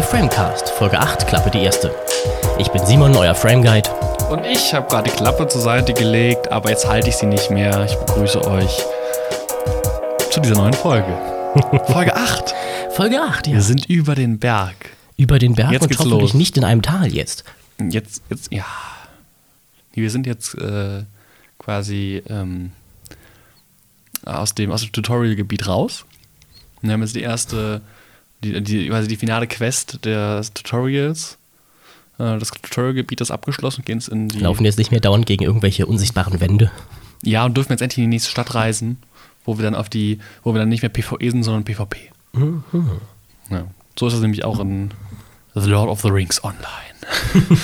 The Framecast, Folge 8, Klappe die erste. Ich bin Simon, euer Frame Guide. Und ich habe gerade die Klappe zur Seite gelegt, aber jetzt halte ich sie nicht mehr. Ich begrüße euch zu dieser neuen Folge. Folge 8. Folge 8, ja. Wir sind über den Berg. Über den Berg Jetzt und geht's hoffentlich los. nicht in einem Tal jetzt. Jetzt, jetzt, ja. Wir sind jetzt äh, quasi ähm, aus, dem, aus dem Tutorial-Gebiet raus. Wir haben jetzt die erste, die, die, quasi die finale Quest des Tutorials. Äh, Das Tutorial-Gebiet ist abgeschlossen, gehen jetzt in die. Wir laufen jetzt nicht mehr dauernd gegen irgendwelche unsichtbaren Wände. Ja, und dürfen jetzt endlich in die nächste Stadt reisen, wo wir dann auf die, wo wir dann nicht mehr PvE sind, sondern PvP. Ja. So ist es nämlich auch in The Lord of the Rings Online.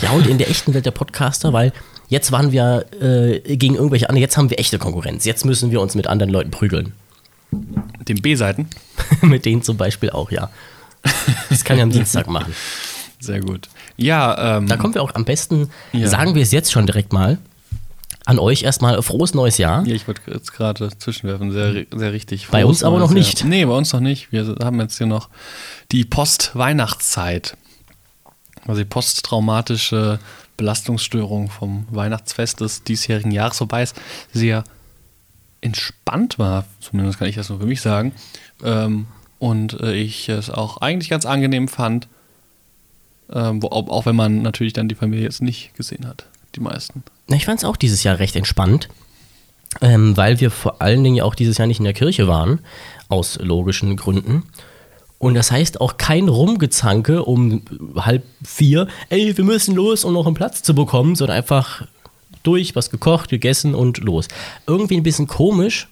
Ja, und in der echten Welt der Podcaster, weil jetzt waren wir äh, gegen irgendwelche anderen, jetzt haben wir echte Konkurrenz. Jetzt müssen wir uns mit anderen Leuten prügeln. Den B-Seiten. mit denen zum Beispiel auch, ja. Das kann ich am Dienstag machen. Sehr gut. Ja, ähm, Da kommen wir auch am besten, Ja. sagen wir es jetzt schon direkt mal, an euch erstmal frohes neues Jahr. ja, ich wollte jetzt gerade zwischenwerfen, sehr, sehr richtig. Bei uns aber noch Neues nicht. Jahr. Nee, bei uns noch nicht. Wir haben jetzt hier noch die Post-Weihnachtszeit. Also die posttraumatische Belastungsstörung vom Weihnachtsfest des diesjährigen Jahres, wobei es sehr entspannt war, zumindest kann ich das nur für mich sagen. Ähm, und äh, ich es auch eigentlich ganz angenehm fand, ähm, wo, auch, wenn man natürlich dann die Familie jetzt nicht gesehen hat, die meisten. Ich fand es auch dieses Jahr recht entspannt, ähm, weil wir vor allen Dingen ja auch dieses Jahr nicht in der Kirche waren, aus logischen Gründen. Und das heißt auch kein Rumgezanke um halb vier, ey, wir müssen los, um noch einen Platz zu bekommen, sondern einfach durch, was gekocht, gegessen und los. Irgendwie ein bisschen komisch,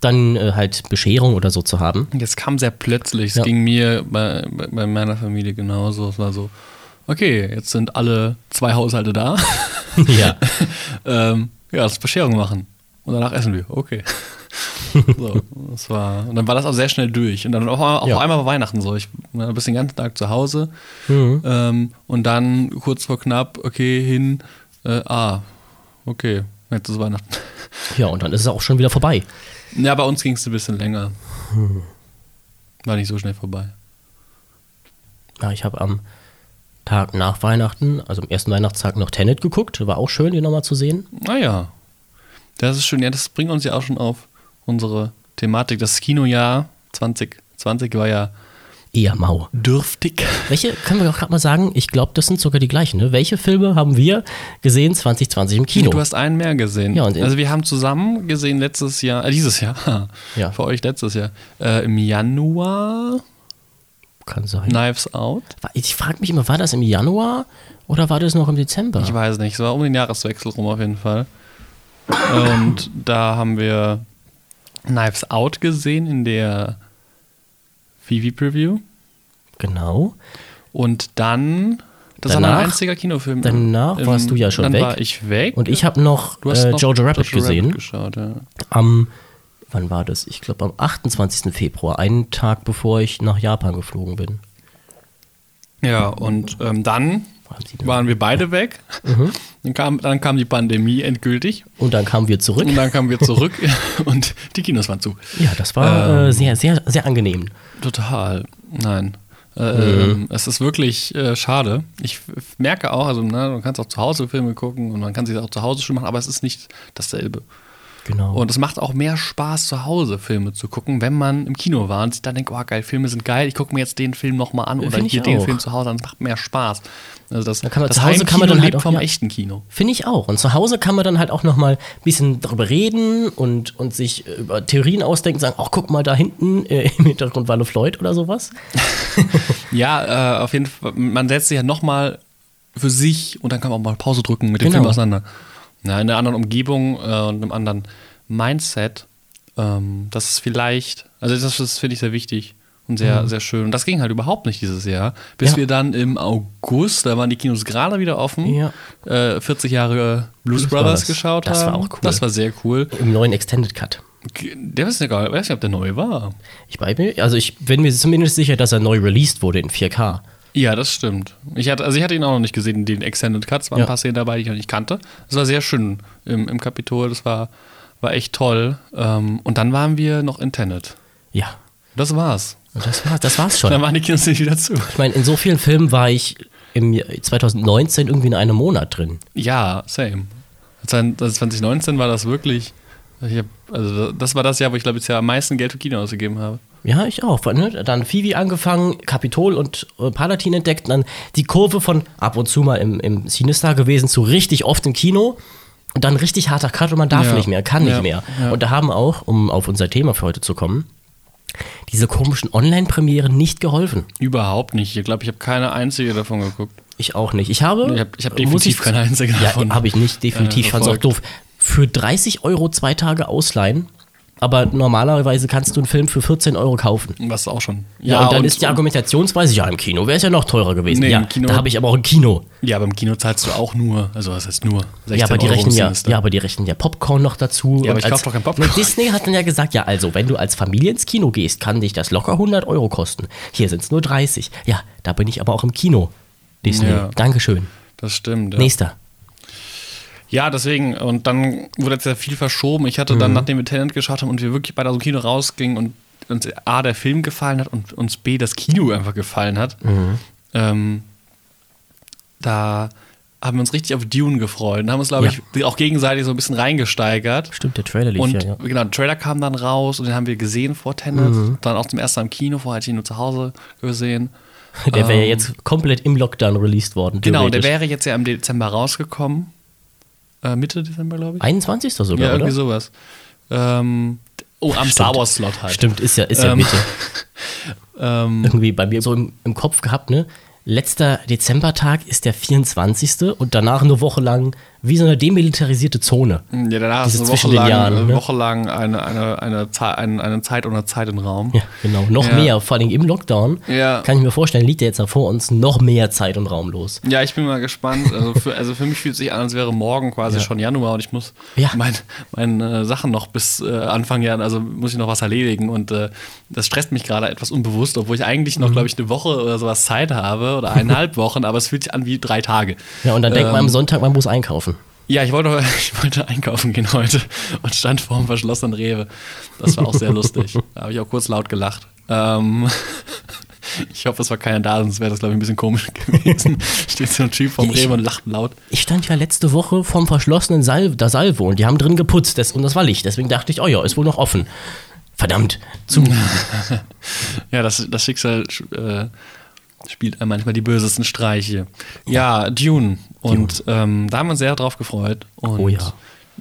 dann äh, halt Bescherung oder so zu haben. Das kam sehr plötzlich. Es Ja. ging mir bei, bei, meiner Familie genauso. Es war so, okay, jetzt sind alle zwei Haushalte da. ja. ähm, ja, lass Bescherung machen. Und danach essen wir. Okay. so, das war, und dann war das auch sehr schnell durch. Und dann auf, auf Ja. einmal war Weihnachten so. Ich war bis den ganzen Tag zu Hause. Mhm. Ähm, und dann kurz vor knapp, okay, hin, äh, ah, okay, jetzt ist Weihnachten. ja, und dann ist es auch schon wieder vorbei. Ja, bei uns ging es ein bisschen länger. War nicht so schnell vorbei. Ja, ich habe am Tag nach Weihnachten, also am ersten Weihnachtstag noch Tenet geguckt. War auch schön, den nochmal zu sehen. Naja, das ist schön. Ja, das bringt uns ja auch schon auf unsere Thematik. Das Kinojahr 2020 war ja Eher mau. dürftig. Welche, können wir auch gerade mal sagen, ich glaube, das sind sogar die gleichen. Ne? Welche Filme haben wir gesehen 2020 im Kino? Du hast einen mehr gesehen. Ja, also wir haben zusammen gesehen letztes Jahr, äh, dieses Jahr, Ja. für euch letztes Jahr, äh, im Januar Kann sein. Knives Out. Ich frage mich immer, war das im Januar oder war das noch im Dezember? Ich weiß nicht, es war um den Jahreswechsel rum auf jeden Fall. Und da haben wir Knives Out gesehen in der Vivi Preview. Genau. Und dann, das war Danach- mein einziger Kinofilm. danach warst du ja schon dann weg. war ich weg. Und ich habe noch, äh, noch Jojo Rabbit gesehen. geschaut, ja. Am, wann war das? Ich glaube am 28. Februar, einen Tag bevor ich nach Japan geflogen bin. ja, und ähm, dann Waren wir beide weg. Mhm. Dann, kam, dann kam die Pandemie endgültig. Und dann kamen wir zurück. Und dann kamen wir zurück und die Kinos waren zu. Ja, das war Ähm. äh, sehr, sehr, sehr angenehm. Total. Nein. Äh, Mhm. ähm, es ist wirklich äh, schade. Ich merke auch, also ne, man kann auch zu Hause Filme gucken und man kann sich auch zu Hause schön machen, aber es ist nicht dasselbe. Genau. Und es macht auch mehr Spaß, zu Hause Filme zu gucken, wenn man im Kino war und sich dann denkt, oh geil, Filme sind geil, ich gucke mir jetzt den Film nochmal an oder hier den. Film zu Hause an, es macht mehr Spaß. Also das, Da kann man- das zu Hause kann man dann halt auch- vom ja. echten Kino. Finde ich auch. Und zu Hause kann man dann halt auch noch mal ein bisschen drüber reden und, und sich über Theorien ausdenken, sagen, ach, guck mal da hinten äh, im Hintergrund Walle Floyd oder sowas. Ja, äh, auf jeden Fall, man setzt sich ja nochmal für sich und dann kann man auch mal Pause drücken mit dem Genau. Film auseinander. Ja, in einer anderen Umgebung äh, und einem anderen Mindset. Ähm, das ist vielleicht, also das, das finde ich sehr wichtig und sehr, sehr schön. Und das ging halt überhaupt nicht dieses Jahr, bis Mhm. Ja. wir dann im August, da waren die Kinos gerade wieder offen, Ja. äh, 40 Jahre Blues, Blues Brothers, Brothers. geschaut Das war haben. auch cool. Das war sehr cool. Im neuen Extended Cut. Der ist egal, ich weiß nicht, ob der neu war. Ich bei mir, also ich bin mir zumindest sicher, dass er neu released wurde in 4K. Ja, das stimmt. Ich hatte, also ich hatte ihn auch noch nicht gesehen, den Extended Cuts, waren Ja. ein paar Szenen dabei, die ich noch nicht kannte. Das war sehr schön im, im Kapitol, das war, war echt toll. Ähm, und dann waren wir noch in Tenet. Ja. Das war's. Das, war, das war's schon. Dann waren die Kinos nicht wieder zu. Ich meine, in so vielen Filmen war ich im Jahr 2019 irgendwie in einem Monat drin. Ja, same. 2019 war das wirklich. Ich hab, also das war das Jahr, wo ich glaube ich ja am meisten Geld für Kino ausgegeben habe. Ja, ich auch. Ne? Dann Phoebe angefangen, Kapitol und äh, Palatin entdeckt, dann die Kurve von ab und zu mal im, im Cinestar gewesen zu richtig oft im Kino und dann richtig harter Cut und man darf Ja. nicht mehr, kann Ja. nicht mehr. Ja. Und da haben auch, um auf unser Thema für heute zu kommen, diese komischen Online-Premieren nicht geholfen. Überhaupt nicht. Ich glaube, ich habe keine einzige davon geguckt. Ich auch nicht. Ich habe. Ich habe ich hab definitiv keine einzige Ja, davon. habe ich nicht, definitiv. ich fand es auch doof. Für 30 Euro zwei Tage ausleihen, aber normalerweise kannst du einen Film für 14 Euro kaufen. Was auch schon. Ja, und dann ist die Argumentationsweise, ja, im Kino wäre es ja noch teurer gewesen. Nee, ja, im Kino- da habe ich aber auch ein Kino. Ja, aber im Kino zahlst du auch nur, also was heißt nur? 16 Ja, aber die Euro rechnen ja, ja, aber die rechnen ja Popcorn noch dazu. Ja, aber Und ich als- kauf doch kein Popcorn. Ne, Disney hat dann ja gesagt, ja, also, wenn du als Familie ins Kino gehst, kann dich das locker 100 Euro kosten. Hier sind es nur 30. Ja, da bin ich aber auch im Kino. Disney, Ja. Dankeschön. Das stimmt. Ja. Nächster. Ja, deswegen, und dann wurde jetzt ja viel verschoben. Ich hatte Mhm. dann, nachdem wir Tenant geschaut haben und wir wirklich beide aus dem Kino rausgingen und uns A, der Film gefallen hat und uns B, das Kino einfach gefallen hat, Mhm. ähm, da haben wir uns richtig auf Dune gefreut und haben uns, glaube Ja. ich, auch gegenseitig so ein bisschen reingesteigert. Stimmt, der Trailer lief Und ja, ja. genau, der Trailer kam dann raus und den haben wir gesehen vor Tenet. Mhm. Dann auch zum ersten Mal im Kino, vorher hatte ich ihn nur zu Hause gesehen. Der wäre ja Ähm, jetzt komplett im Lockdown released worden. Genau, der wäre jetzt ja im Dezember rausgekommen. Äh, Mitte Dezember, glaube ich. 21. sogar, Ja, irgendwie oder? sowas. Ähm, oh, am Stimmt. Star Wars Slot halt. Stimmt, ist ja, ist ja Ähm, Mitte. Ähm, Irgendwie bei mir so im, im Kopf gehabt, ne? Letzter Dezembertag ist der 24. und danach eine Woche lang wie so eine demilitarisierte Zone. ja, danach Diese ist eine Woche zwischen den lang, Jahren, eine, ne? Woche lang eine, eine, eine, eine, eine Zeit ohne Zeit im Raum. Ja, genau. Noch Ja. mehr, vor allem im Lockdown. Ja. Kann ich mir vorstellen, liegt ja jetzt noch vor uns noch mehr Zeit und Raum los. Ja, ich bin mal gespannt. Also für, also für mich fühlt es sich an, als wäre morgen quasi Ja. schon Januar und ich muss Ja. meine mein, äh, Sachen noch bis äh, Anfang Jahr, also muss ich noch was erledigen und äh, das stresst mich gerade etwas unbewusst, obwohl ich eigentlich Mhm. noch, glaube ich, eine Woche oder sowas Zeit habe oder eineinhalb Wochen, aber es fühlt sich an wie drei Tage. Ja, und dann denkt man am Ähm, Sonntag, man muss einkaufen. Ja, ich wollte, ich wollte einkaufen gehen heute und stand vor dem verschlossenen Rewe. Das war auch sehr lustig. Da habe ich auch kurz laut gelacht. Ähm, ich hoffe, es war keiner da, sonst wäre das, glaube ich, ein bisschen komisch gewesen. Steht so ein Typ Ich- Rewe und lacht laut. Ich stand ja letzte Woche vorm verschlossenen Sal der Salvo und die haben drin geputzt das, und das war Licht. Deswegen dachte ich, oh ja, ist wohl noch offen. Verdammt, zu. Ja, das, das Schicksal äh, spielt manchmal die bösesten Streiche. Ja, Dune. Und Ähm, da haben wir uns sehr drauf gefreut. Und Oh ja.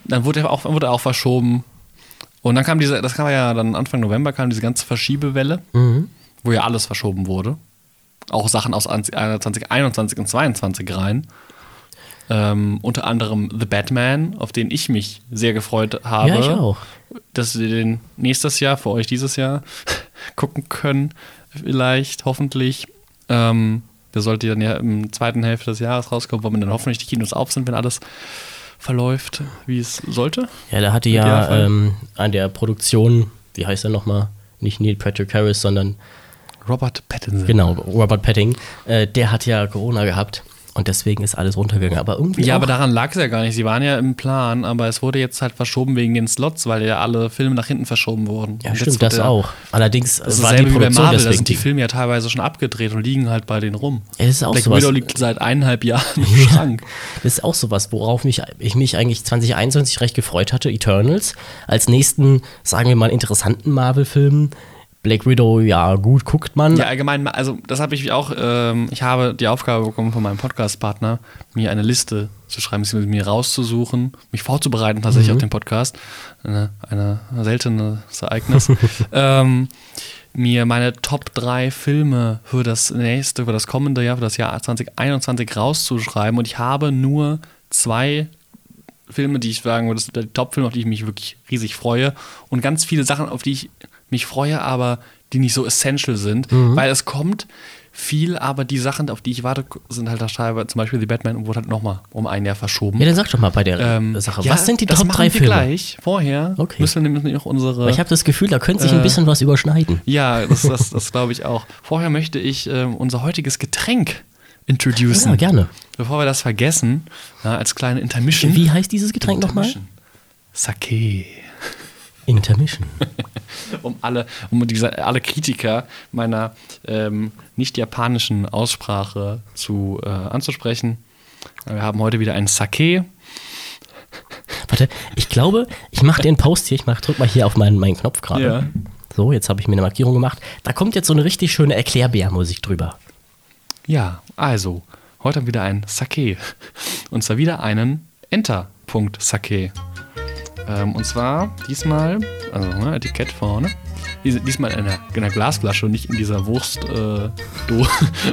Dann wurde er auch, wurde auch verschoben. Und dann kam diese, das kam ja dann Anfang November, kam diese ganze Verschiebewelle, Mhm. wo ja alles verschoben wurde. Auch Sachen aus 2021 und 22 rein. Ähm, unter anderem The Batman, auf den ich mich sehr gefreut habe. Ja, ich auch. Dass wir den nächstes Jahr, für euch dieses Jahr, gucken können. Vielleicht, hoffentlich. Ähm, der sollte dann ja im zweiten Hälfte des Jahres rauskommen, wo dann hoffentlich die Kinos auf sind, wenn alles verläuft, wie es sollte. Ja, da hatte Ja, ähm, an der Produktion, wie heißt er nochmal? Nicht Neil Patrick Harris, sondern Robert Pattinson. genau, Robert Petting. Äh, der hat ja Corona gehabt und deswegen ist alles runtergegangen. Aber irgendwie. Ja, aber daran lag es ja gar nicht. Sie waren ja im Plan, aber es wurde jetzt halt verschoben wegen den Slots, weil ja alle Filme nach hinten verschoben wurden. Ja, Und stimmt, das auch. Allerdings Das ist war die dasselbe wie bei Produktion Marvel, da sind die. Filme ja teilweise schon abgedreht und liegen halt bei denen rum. Das ist auch Black sowas. Widow liegt seit eineinhalb Jahren im Schrank. Das ist auch sowas, worauf mich, ich mich eigentlich 2021 recht gefreut hatte. Eternals. Als nächsten, sagen wir mal, interessanten Marvel-Film. Black Widow, ja, gut, guckt man. Ja, allgemein, also das habe ich auch, ähm, ich habe die Aufgabe bekommen von meinem Podcast-Partner, mir eine Liste zu schreiben, beziehungsweise mir rauszusuchen, mich vorzubereiten tatsächlich auf den Podcast. Eine, eine seltenes Ereignis. ähm, mir meine Top 3 Filme für das nächste, für das kommende Jahr, für das Jahr 2021 rauszuschreiben. Und ich habe nur zwei Filme, die ich sagen würde, das sind die Top-Filme, auf die ich mich wirklich riesig freue. Und ganz viele Sachen, auf die ich mich freue, aber die nicht so essential sind. Mhm. Weil es kommt viel, aber die Sachen, auf die ich warte, sind halt teilweise, zum Beispiel The Batman, wurde halt nochmal um ein Jahr verschoben. Ja, dann sag doch mal bei der Ähm, Sache. ja, Was sind die das Top machen 3 wir Filme? gleich. Vorher Okay. müssen wir nämlich noch unsere. Weil ich habe das Gefühl, da könnte sich ein Äh, bisschen was überschneiden. ja, das, das, das glaube ich auch. Vorher möchte ich ähm, unser heutiges Getränk introducen. Ja, gerne. Bevor wir das vergessen, ja, als kleine Intermission. Wie heißt dieses Getränk nochmal? Sake. Intermission. um alle, um diese, alle Kritiker meiner ähm, nicht japanischen Aussprache zu äh, anzusprechen. Wir haben heute wieder einen Sake. Warte, ich glaube, ich mache den Post hier, ich mach, drück mal hier auf meinen, meinen Knopf gerade. Ja. So, jetzt habe ich mir eine Markierung gemacht. Da kommt jetzt so eine richtig schöne Erklärbärmusik drüber. Ja, also, heute haben wir wieder ein Sake. Und zwar wieder einen Enter-Punkt-Sake. Ähm, und zwar diesmal, also ne, Etikett vorne, dies- diesmal in einer, in einer Glasflasche und nicht in dieser Wurst, äh, Do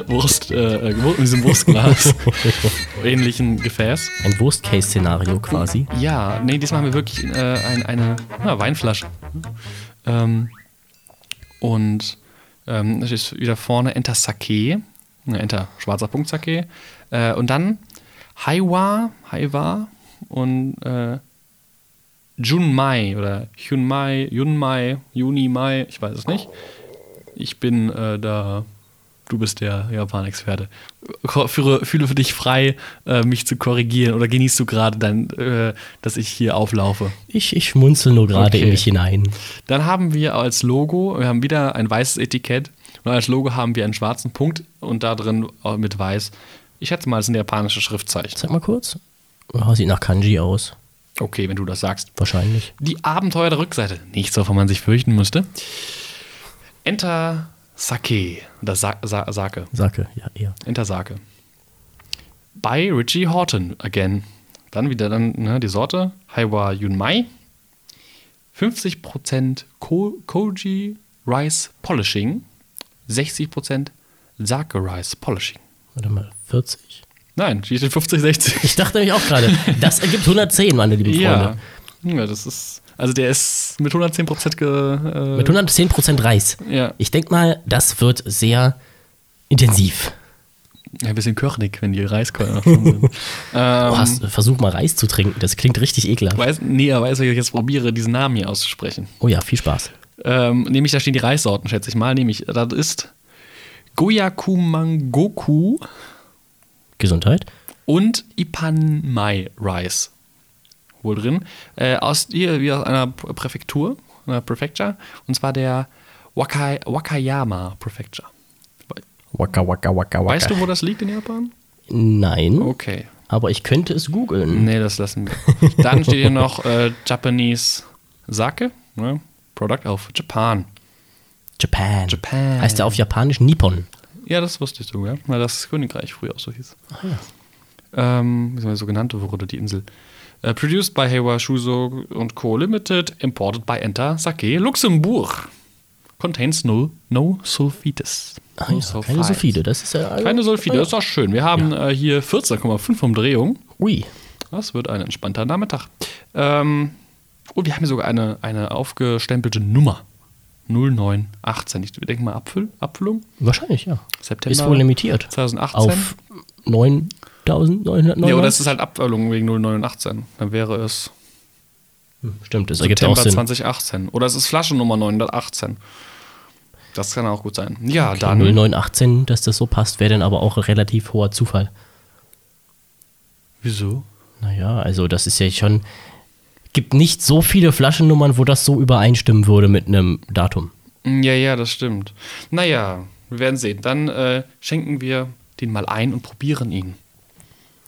Wurst, äh, äh, in diesem Wurstglas ähnlichen Gefäß. Ein Worst-Case-Szenario quasi. Ja, nee, diesmal haben wir wirklich äh, ein, eine ja, Weinflasche. Ähm, und ähm, das ist wieder vorne Enter Sake, ne, Enter schwarzer Punkt Sake. Äh, und dann Haiwa, Haiwa und äh, Junmai oder Hyunmai, Yunmai, Junimai, ich weiß es nicht. Ich bin äh, da, du bist der Japan-Experte. Führe, fühle für dich frei, äh, mich zu korrigieren oder genießt du gerade dann, äh, dass ich hier auflaufe? Ich, ich schmunzel nur gerade Okay. in mich hinein. Dann haben wir als Logo, wir haben wieder ein weißes Etikett und als Logo haben wir einen schwarzen Punkt und da drin auch mit weiß. Ich schätze mal, es sind japanische Schriftzeichen. Sag mal kurz. Oh, sieht nach Kanji aus. Okay, wenn du das sagst. Wahrscheinlich. Die Abenteuer der Rückseite. Nichts, wovon man sich fürchten musste. Enter Sake. Oder Sa Sa Sake. Sake, ja, eher. Enter Sake. Bei Richie Horton again. Dann wieder dann ne, die Sorte. Haiwa Yunmai. 50% Ko Koji Rice Polishing. 60% Sake Rice Polishing. Warte mal, 40? Nein, steht 50, 60. Ich dachte nämlich auch gerade, das ergibt 110, meine lieben Ja. Freunde. ja, das ist. Also der ist mit 110% ge, äh, Mit 110% Reis. Ja. Ich denke mal, das wird sehr intensiv. Ja, ein bisschen körnig, wenn die Reiskörner sind. Ähm, hast, versuch mal Reis zu trinken, das klingt richtig ekelhaft. weiß, nee, aber weiß, ich jetzt probiere, diesen Namen hier auszusprechen. Oh ja, viel Spaß. Ähm, nämlich, da stehen die Reissorten, schätze ich mal. Nämlich, das ist Goyakumangoku Gesundheit. und Ipanmai Rice. Wohl drin. Äh, aus, hier, wie aus einer Präfektur, einer Prefecture. Und zwar der Wakai, Wakayama Prefecture. Waka, waka, waka, waka. Weißt du, wo das liegt in Japan? Nein, Okay. aber ich könnte es googeln. Nee, das lassen wir. Dann steht hier noch äh, Japanese Sake, ne? Product of Japan. Japan. Japan. Heißt der auf Japanisch Nippon. Ja, das wusste ich sogar, weil das Königreich früher auch so hieß. ja. Ähm, wie soll man so genannt wurde die Insel. Äh, produced by Heiwa Shuzo und Co. Limited, imported by Enter Sake Luxemburg. Contains no, no sulfites. Ah, No ja, keine Sulfide, das ist ja. Keine Sulfide, das ist doch schön. Wir haben äh, hier 14,5 Umdrehung. Ui. Das wird ein entspannter Nachmittag. Ähm, und wir haben hier sogar eine, eine aufgestempelte Nummer. 0918. Ich denke mal Abfüll, Abfüllung. Wahrscheinlich, ja. September Ist wohl limitiert. 2018. Auf 9999. Ja, oder es ist halt Abfüllung wegen 0918. Dann wäre es Stimmt, das ergibt auch September Sinn. 2018. Oder es ist Flaschennummer 918. Das kann auch gut sein. Ja, Okay, dann. 0918, dass das so passt, wäre dann aber auch ein relativ hoher Zufall. Wieso? Naja, also das ist ja schon. Gibt nicht so viele Flaschennummern, wo das so übereinstimmen würde mit einem Datum. Ja, ja, das stimmt. Naja, wir werden sehen. Dann äh, schenken wir den mal ein und probieren ihn.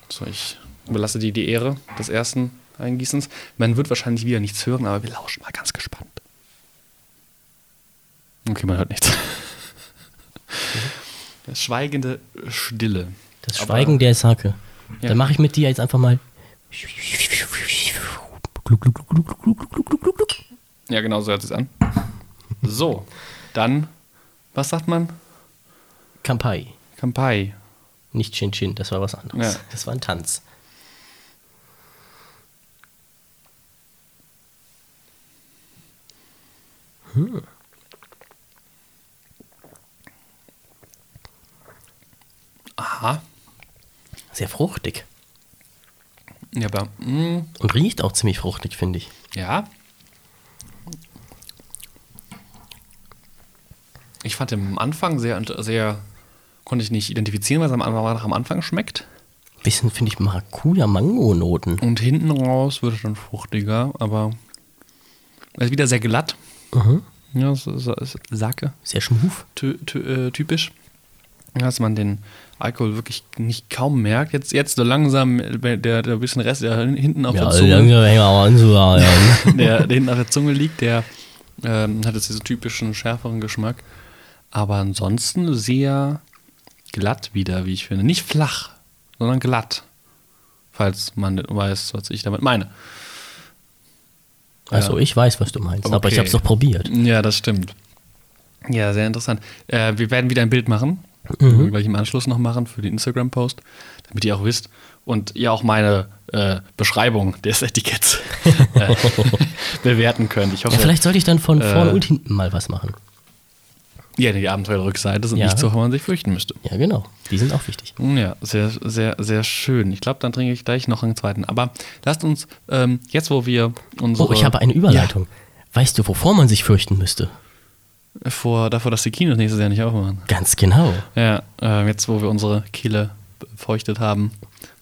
So, ich überlasse dir die Ehre des ersten Eingießens. Man wird wahrscheinlich wieder nichts hören, aber wir lauschen mal ganz gespannt. Okay, man hört nichts. Das schweigende Stille. Das Aber- Schweigen der Sake. Ja. Dann mache ich mit dir jetzt einfach mal. Gluck, gluck, gluck, gluck, gluck, gluck, gluck, gluck, gluck. Ja, genau so hört es an. So, dann, was sagt man? Kampai. Kampai. Nicht Chin Chin, das war was anderes. Ja. Das war ein Tanz. Aha. Sehr fruchtig. Ja, aber, mm, Und riecht auch ziemlich fruchtig, finde ich. ja. Ich fand am Anfang sehr, sehr, konnte ich nicht identifizieren, was am Anfang, am Anfang schmeckt. Bisschen, finde ich, Maracuja-Mango-Noten. Und hinten raus wird es dann fruchtiger, aber Er ist wieder sehr glatt. Mhm. Ja, so, so, so, Sake, Sehr schmuf. ty, ty, äh, typisch. Dass man den Alkohol wirklich nicht kaum merkt. Jetzt, jetzt so langsam, äh, der, der bisschen Rest, der hinten auf Ja, der Zunge, langsam der, der hinten auf der Zunge liegt, der ähm, hat jetzt diesen typischen schärferen Geschmack. Aber ansonsten sehr glatt wieder, wie ich finde. Nicht flach, sondern glatt. Falls man weiß, was ich damit meine. Also ich weiß, was du meinst, aber ich Okay. habe es doch probiert. Ja, das stimmt. Ja, sehr interessant. Äh, wir werden wieder ein Bild machen. Mhm. Wir gleich im Anschluss noch machen für den Instagram-Post, damit ihr auch wisst. Und ihr auch meine äh, Beschreibung des Etiketts äh, bewerten könnt. Ich hoffe, Ja, vielleicht sollte ich dann von Äh, und hinten mal was machen. ja, die Abenteuerrückseite sind Ja. nicht so, wo man sich fürchten müsste. Ja, genau. Die sind auch wichtig. Ja, sehr, sehr, sehr schön. Ich glaube, dann trinke ich gleich noch einen zweiten. Aber lasst uns ähm, jetzt, wo wir unsere. Oh, ich habe eine Überleitung. Weißt du, wovor man sich fürchten müsste? Vor, davor, dass die Kinos nächstes Jahr nicht aufmachen. Ganz genau. Ja, äh, jetzt, wo wir unsere Kehle befeuchtet haben,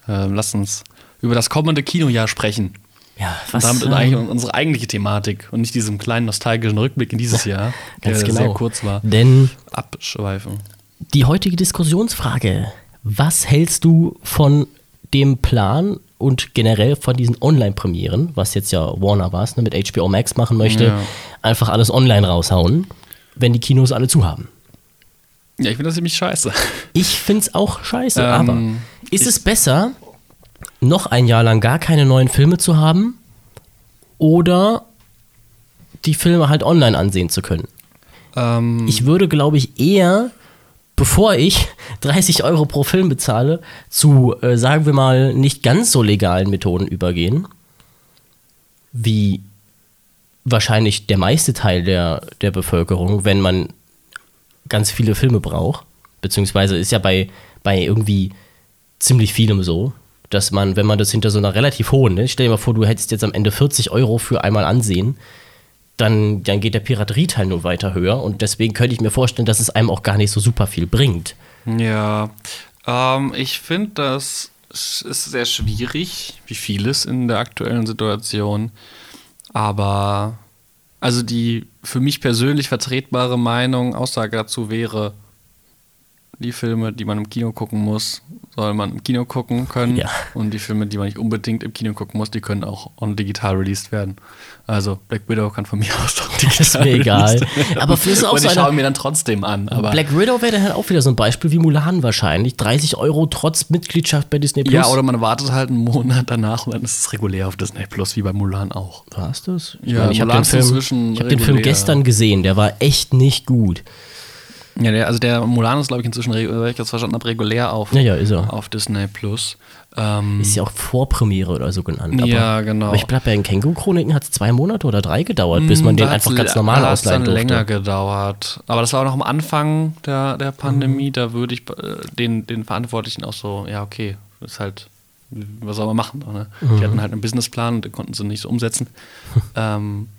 äh, lasst uns über das kommende Kinojahr sprechen. Ja, Und was? damit ähm, eigentlich unsere eigentliche Thematik und nicht diesem kleinen nostalgischen Rückblick in dieses Jahr, der genau. sehr kurz war, Denn abschweifen. die heutige Diskussionsfrage: Was hältst du von dem Plan und generell von diesen Online-Premieren, was jetzt ja Warner war, ne, mit HBO Max machen möchte, Ja. einfach alles online raushauen, wenn die Kinos alle zu haben? Ja, ich finde das ziemlich scheiße. Ich find's auch scheiße, Ähm, aber ist es besser, noch ein Jahr lang gar keine neuen Filme zu haben oder die Filme halt online ansehen zu können? Ähm, Ich würde, glaube ich, eher, bevor ich 30 Euro pro Film bezahle, zu, äh, sagen wir mal, nicht ganz so legalen Methoden übergehen, wie wahrscheinlich der meiste Teil der, der Bevölkerung, wenn man ganz viele Filme braucht. Beziehungsweise ist ja bei, bei irgendwie ziemlich vielem so, dass man, wenn man das hinter so einer relativ hohen, ne, stell dir mal vor, du hättest jetzt am Ende 40 Euro für einmal ansehen, dann, dann geht der Piraterieteil nur weiter höher und deswegen könnte ich mir vorstellen, dass es einem auch gar nicht so super viel bringt. Ja, ähm, ich finde, das ist sehr schwierig, wie vieles in der aktuellen Situation. Aber, also die für mich persönlich vertretbare Meinung, Aussage dazu wäre, die Filme, die man im Kino gucken muss, soll man im Kino gucken können. Ja. Und die Filme, die man nicht unbedingt im Kino gucken muss, die können auch on digital released werden. Also Black Widow kann von mir aus doch digital ist mir egal. Aber für auch Und so ich schaue mir dann trotzdem an. Aber Black Widow wäre dann halt auch wieder so ein Beispiel wie Mulan wahrscheinlich. 30 Euro trotz Mitgliedschaft bei Disney Plus. Ja, oder man wartet halt einen Monat danach und dann ist es regulär auf Disney Plus, wie bei Mulan auch. War es das? Ich Ja, meine, ich habe den, Film, ich hab den Film gestern gesehen, der war echt nicht gut. Ja, der, also der Mulan ist, glaube ich, inzwischen, wenn ich das verstanden habe, regulär auf, Ja, ja, ist er. auf Disney Plus. Ähm, Ist ja auch Vorpremiere oder so genannt. Aber, Ja, genau. Aber ich glaube, bei den Känguru-Chroniken hat es zwei Monate oder drei gedauert, bis man den da hat's einfach ganz normal da ausleihen dann durfte. länger gedauert. Aber das war auch noch am Anfang der, der Pandemie. Da würde ich äh, den, den Verantwortlichen auch so, ja, okay, ist halt, was soll man machen? Ne? Die hatten halt einen Businessplan und den konnten sie nicht so umsetzen. ähm,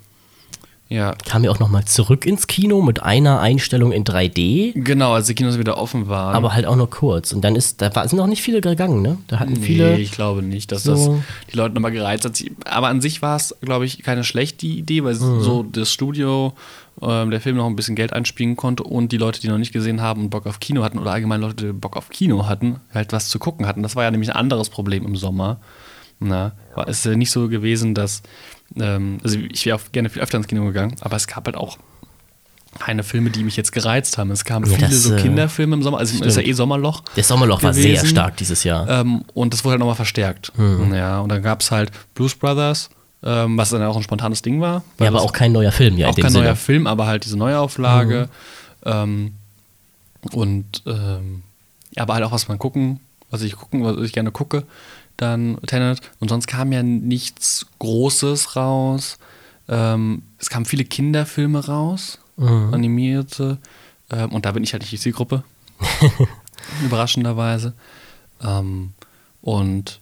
ja, Kam ja auch nochmal zurück ins Kino mit einer Einstellung in 3D, genau, als die Kinos wieder offen waren. aber halt auch nur kurz. Und dann ist, da war- sind noch nicht viele gegangen, ne? Da hatten viele. Nee, ich glaube nicht, dass so- das die Leute nochmal gereizt hat. Aber an sich war es, glaube ich, keine schlechte Idee, weil Mhm. so das Studio, ähm, der Film noch ein bisschen Geld einspielen konnte und die Leute, die noch nicht gesehen haben und Bock auf Kino hatten oder allgemein Leute, die Bock auf Kino hatten, halt was zu gucken hatten. Das war ja nämlich ein anderes Problem im Sommer. Na, war es nicht so gewesen, dass, ähm, also ich wäre auch gerne viel öfter ins Kino gegangen, aber es gab halt auch keine Filme, die mich jetzt gereizt haben. Es kamen viele das, so äh, Kinderfilme im Sommer, also es ist ja stimmt. eh Sommerloch. Das Sommerloch war sehr gewesen. stark dieses Jahr. Ähm, und das wurde halt nochmal verstärkt. Hm. Ja, und dann gab es halt Blues Brothers, ähm, was dann auch ein spontanes Ding war. ja, aber auch kein neuer Film, ja, auch kein Sinne. neuer Film, aber halt diese Neuauflage. Mhm. Ähm, und ähm, ja, aber halt auch was man gucken, was ich gucken, was ich gerne gucke, dann Tenet. Und sonst kam ja nichts Großes raus. Ähm, es kamen viele Kinderfilme raus, Mhm. animierte. Ähm, und da bin ich halt nicht die Zielgruppe. Überraschenderweise. Ähm, und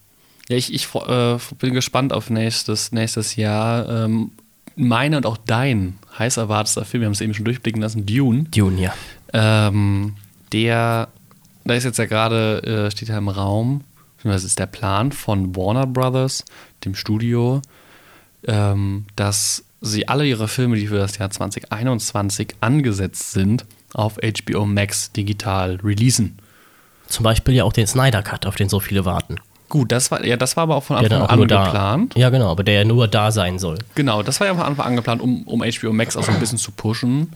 ja, ich, ich äh, bin gespannt auf nächstes, nächstes Jahr. Ähm, meine und auch dein heiß erwarteter Film, wir haben es eben schon durchblicken lassen, Dune. Dune, ja. Ähm, der, da ist jetzt ja gerade, äh, steht ja im Raum, beziehungsweise ist der Plan von Warner Brothers, dem Studio, ähm, dass sie alle ihre Filme, die für das Jahr 2021 angesetzt sind, auf HBO Max digital releasen. Zum Beispiel ja auch den Snyder Cut, auf den so viele warten. Gut, das war, ja, das war aber auch von Anfang an nur geplant. Ja, genau, aber der ja nur da sein soll. Genau, das war ja von Anfang an geplant, um, um HBO Max auch so ein bisschen zu pushen.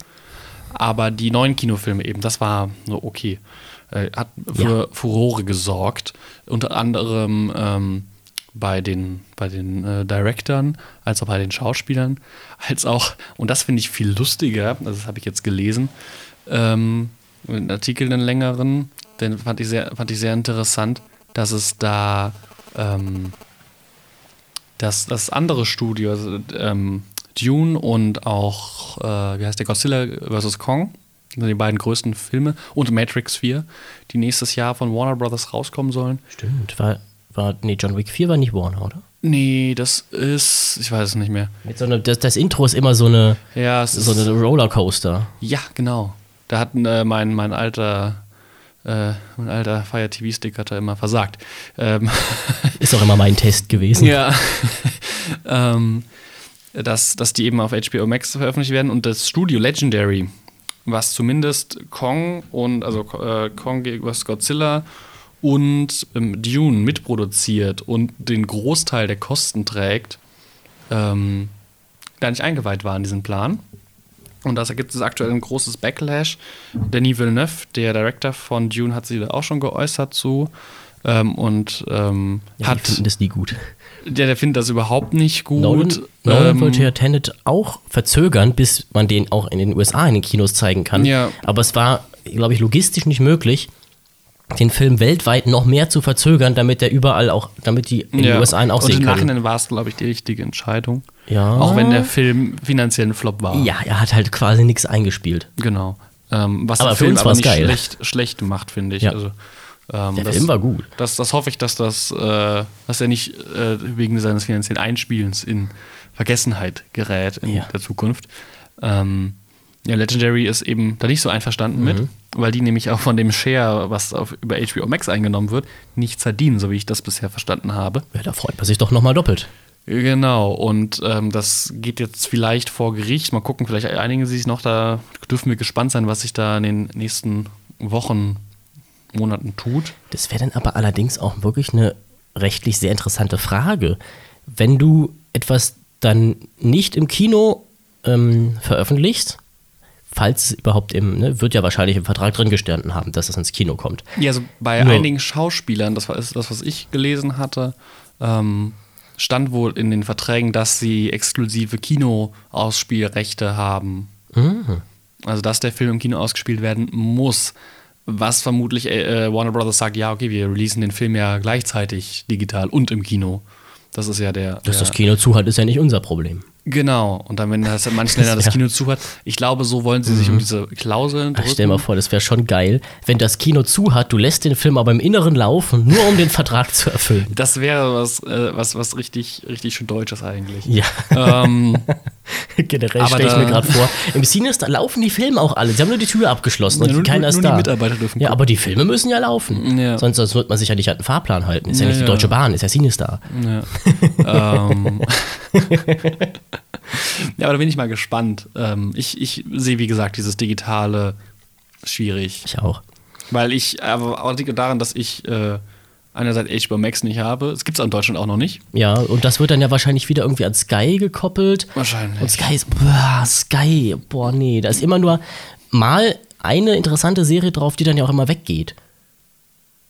Aber die neuen Kinofilme eben, das war so okay. Äh, hat für Furore gesorgt. Unter anderem ähm, bei den, bei den äh, Directern, als auch bei den Schauspielern, als auch, und das finde ich viel lustiger, also das habe ich jetzt gelesen, ähm, einen Artikel, einen längeren, den fand ich sehr, fand ich sehr interessant, dass es da ähm, dass das andere Studio, also, ähm, Dune und auch, äh, wie heißt der, Godzilla vs. Kong, die beiden größten Filme, und Matrix 4, die nächstes Jahr von Warner Brothers rauskommen sollen. Stimmt. War, war, nee, John Wick 4 war nicht Warner, oder? Nee, das ist, ich weiß es nicht mehr. Mit so eine, das, das Intro ist immer so eine, Ja, es so eine Rollercoaster. ja, genau. Da hat äh, mein, mein alter, äh, mein alter Fire TV-Stick hat da immer versagt. Ähm, Ist auch immer mein Test gewesen. Ja. ähm, dass, dass die eben auf HBO Max veröffentlicht werden und das Studio Legendary, was zumindest Kong und also äh, Kong vs. Godzilla und ähm, Dune mitproduziert und den Großteil der Kosten trägt, ähm, gar nicht eingeweiht war in diesen Plan. Und da gibt es aktuell ein großes Backlash. Denis Villeneuve, der Director von Dune, hat sich da auch schon geäußert zu. Ähm, und ähm, Ja, die hat finden das nie gut. Der, der findet das überhaupt nicht gut. Nolan, Nolan Ähm, wollte ja Tenet auch verzögern, bis man den auch in den USA in den Kinos zeigen kann. Ja. Aber es war, glaube ich, logistisch nicht möglich, den Film weltweit noch mehr zu verzögern, damit der überall auch, damit die in den ja. USA ihn auch Und sehen im können. Nachhinein war es, glaube ich, die richtige Entscheidung. Ja. Auch wenn der Film finanziell ein Flop war. Ja, er hat halt quasi nichts eingespielt. Genau. Ähm, was Aber der für Film aber nicht geil. schlecht, schlecht macht, finde ich. Ja. Also, ähm, Der das, Film war gut. Das, das hoffe ich, dass das, äh, dass er nicht äh, wegen seines finanziellen Einspielens in Vergessenheit gerät in Ja. der Zukunft. Ähm, ja, Legendary ist eben da nicht so einverstanden Mhm. mit, weil die nämlich auch von dem Share, was auf, über HBO Max eingenommen wird, nichts verdienen, so wie ich das bisher verstanden habe. Ja, da freut man sich doch nochmal doppelt. Genau, und ähm, das geht jetzt vielleicht vor Gericht. Mal gucken, vielleicht einigen sie sich noch. Da dürfen wir gespannt sein, was sich da in den nächsten Wochen, Monaten tut. Das wäre dann aber allerdings auch wirklich eine rechtlich sehr interessante Frage. Wenn du etwas dann nicht im Kino ähm, veröffentlichst, falls es überhaupt im, ne, wird ja wahrscheinlich im Vertrag drin gestanden haben, dass es ins Kino kommt. Ja, also bei Nur- einigen Schauspielern, das war ist das, was ich gelesen hatte, ähm, stand wohl in den Verträgen, dass sie exklusive Kinoausspielrechte haben. Mhm. Also, dass der Film im Kino ausgespielt werden muss. Was vermutlich äh, Warner Brothers sagt, ja, okay, wir releasen den Film ja gleichzeitig digital und im Kino. Das ist ja der. Dass der das Kino zu hat, ist ja nicht unser Problem. Genau. Und dann, wenn das in manchen Ländern das Ja. Kino zu hat, ich glaube, so wollen sie sich um diese Klauseln Ach, drücken. stell mal vor, das wäre schon geil, wenn das Kino zu hat, du lässt den Film aber im Inneren laufen, nur um den Vertrag zu erfüllen. Das wäre was, äh, was, was richtig, richtig schön Deutsches eigentlich. Ja, ähm, generell stelle ich da- mir gerade vor, im Cinestar laufen die Filme auch alle. Sie haben nur die Tür abgeschlossen und Ja, nur- keiner ist nur da. die Mitarbeiter dürfen Ja, aber die Filme müssen ja laufen. Ja. Sonst, sonst wird man sich ja nicht an den Fahrplan halten. Ist ja, Ja, nicht die. Deutsche Bahn, ist ja Cinestar. ja. ähm. ja, aber da bin ich mal gespannt. Ähm, ich, ich sehe, wie gesagt, dieses Digitale schwierig. Ich auch. Weil ich, aber auch liegt daran, dass ich äh, einerseits HBO Max nicht habe. Es gibt es in Deutschland auch noch nicht. Ja, und das wird dann ja wahrscheinlich wieder irgendwie an Sky gekoppelt. Wahrscheinlich. Und Sky ist, boah, Sky, boah, nee, da ist immer nur mal eine interessante Serie drauf, die dann ja auch immer weggeht.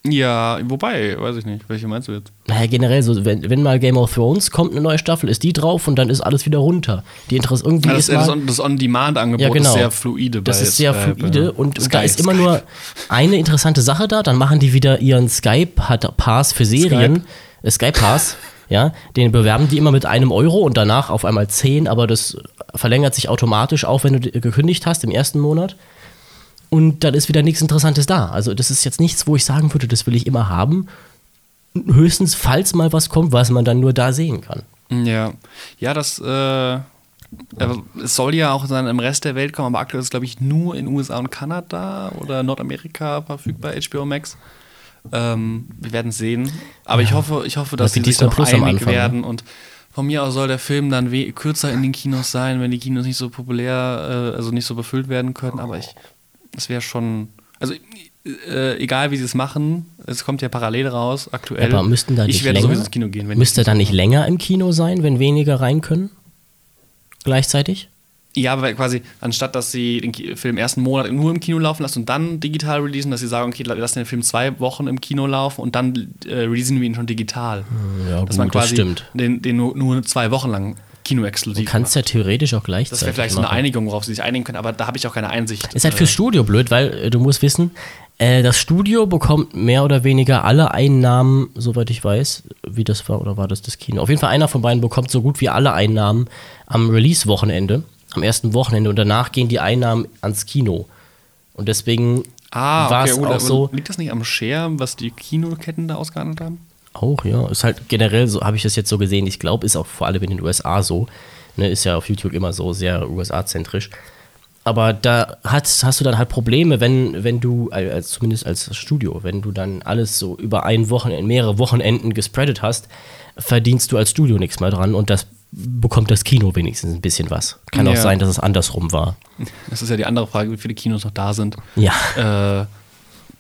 Ja, wobei, weiß ich nicht. Welche meinst du jetzt? Naja, generell so, wenn, wenn mal Game of Thrones kommt, eine neue Staffel, ist die drauf und dann ist alles wieder runter. Die Interesse irgendwie Ja, das, ist mal, das On- das On-Demand-Angebot Ja, genau. ist sehr fluide. Das ist sehr bei- fluide bei- und Sky, da ist immer Sky. nur eine interessante Sache da. Dann machen die wieder ihren Skype-Pass für Serien. Äh, Skype-Pass, ja. Den bewerben die immer mit einem Euro und danach auf einmal zehn, aber das verlängert sich automatisch auch, wenn du gekündigt hast im ersten Monat. Und dann ist wieder nichts Interessantes da. Also, das ist jetzt nichts, wo ich sagen würde, das will ich immer haben. Höchstens, falls mal was kommt, was man dann nur da sehen kann. Ja, ja, das äh, es soll ja auch dann im Rest der Welt kommen, aber aktuell ist es, glaube ich, nur in USA und Kanada oder Nordamerika verfügbar, HBO Max. Ähm, wir werden sehen. Aber ich hoffe, ich hoffe, dass wie sie sich noch Plus einig ne? werden und Von mir aus soll der Film dann kürzer in den Kinos sein, wenn die Kinos nicht so populär, äh, also nicht so befüllt werden können. Aber ich, es wäre schon, also äh, egal wie sie es machen, es kommt ja parallel raus, aktuell. Aber müssten da ich nicht werde länger, sowieso ins Kino gehen. Wenn müsste da nicht länger im Kino sein, wenn weniger rein können? Gleichzeitig? Ja, aber quasi, anstatt dass sie den Film ersten Monat nur im Kino laufen lassen und dann digital releasen, dass sie sagen, okay, lassen den Film zwei Wochen im Kino laufen und dann äh, releasen wir ihn schon digital. Ja, dass man gut, das quasi stimmt. den, den nur, nur zwei Wochen lang Kinoexklusiv Du kannst ja theoretisch auch Das gleichzeitig wäre vielleicht so eine. Einigung, worauf sie sich einigen können, aber da habe ich auch keine Einsicht. Ist halt fürs Studio blöd, weil äh, du musst wissen, äh, das Studio bekommt mehr oder weniger alle Einnahmen, soweit ich weiß, wie das war, oder war das das Kino? Auf jeden Fall einer von beiden bekommt so gut wie alle Einnahmen am Release-Wochenende, am ersten Wochenende und danach gehen die Einnahmen ans Kino. Und deswegen ah, war okay, es gut, auch aber so, Liegt das nicht am Share, was die Kinoketten da ausgehandelt haben? Auch, ja. Ist halt generell so, habe ich das jetzt so gesehen. Ich glaube, ist auch vor allem in den USA so. Ne, ist ja auf YouTube immer so sehr USA-zentrisch. Aber da hast, hast du dann halt Probleme, wenn, wenn du, äh, als, zumindest als Studio, wenn du dann alles so über ein Wochenende, mehrere Wochenenden gespreadet hast, verdienst du als Studio nichts mehr dran und das bekommt das Kino wenigstens ein bisschen was. Kann auch Ja. sein, dass es andersrum war. Das ist ja die andere Frage, wie viele Kinos noch da sind. Ja. Äh,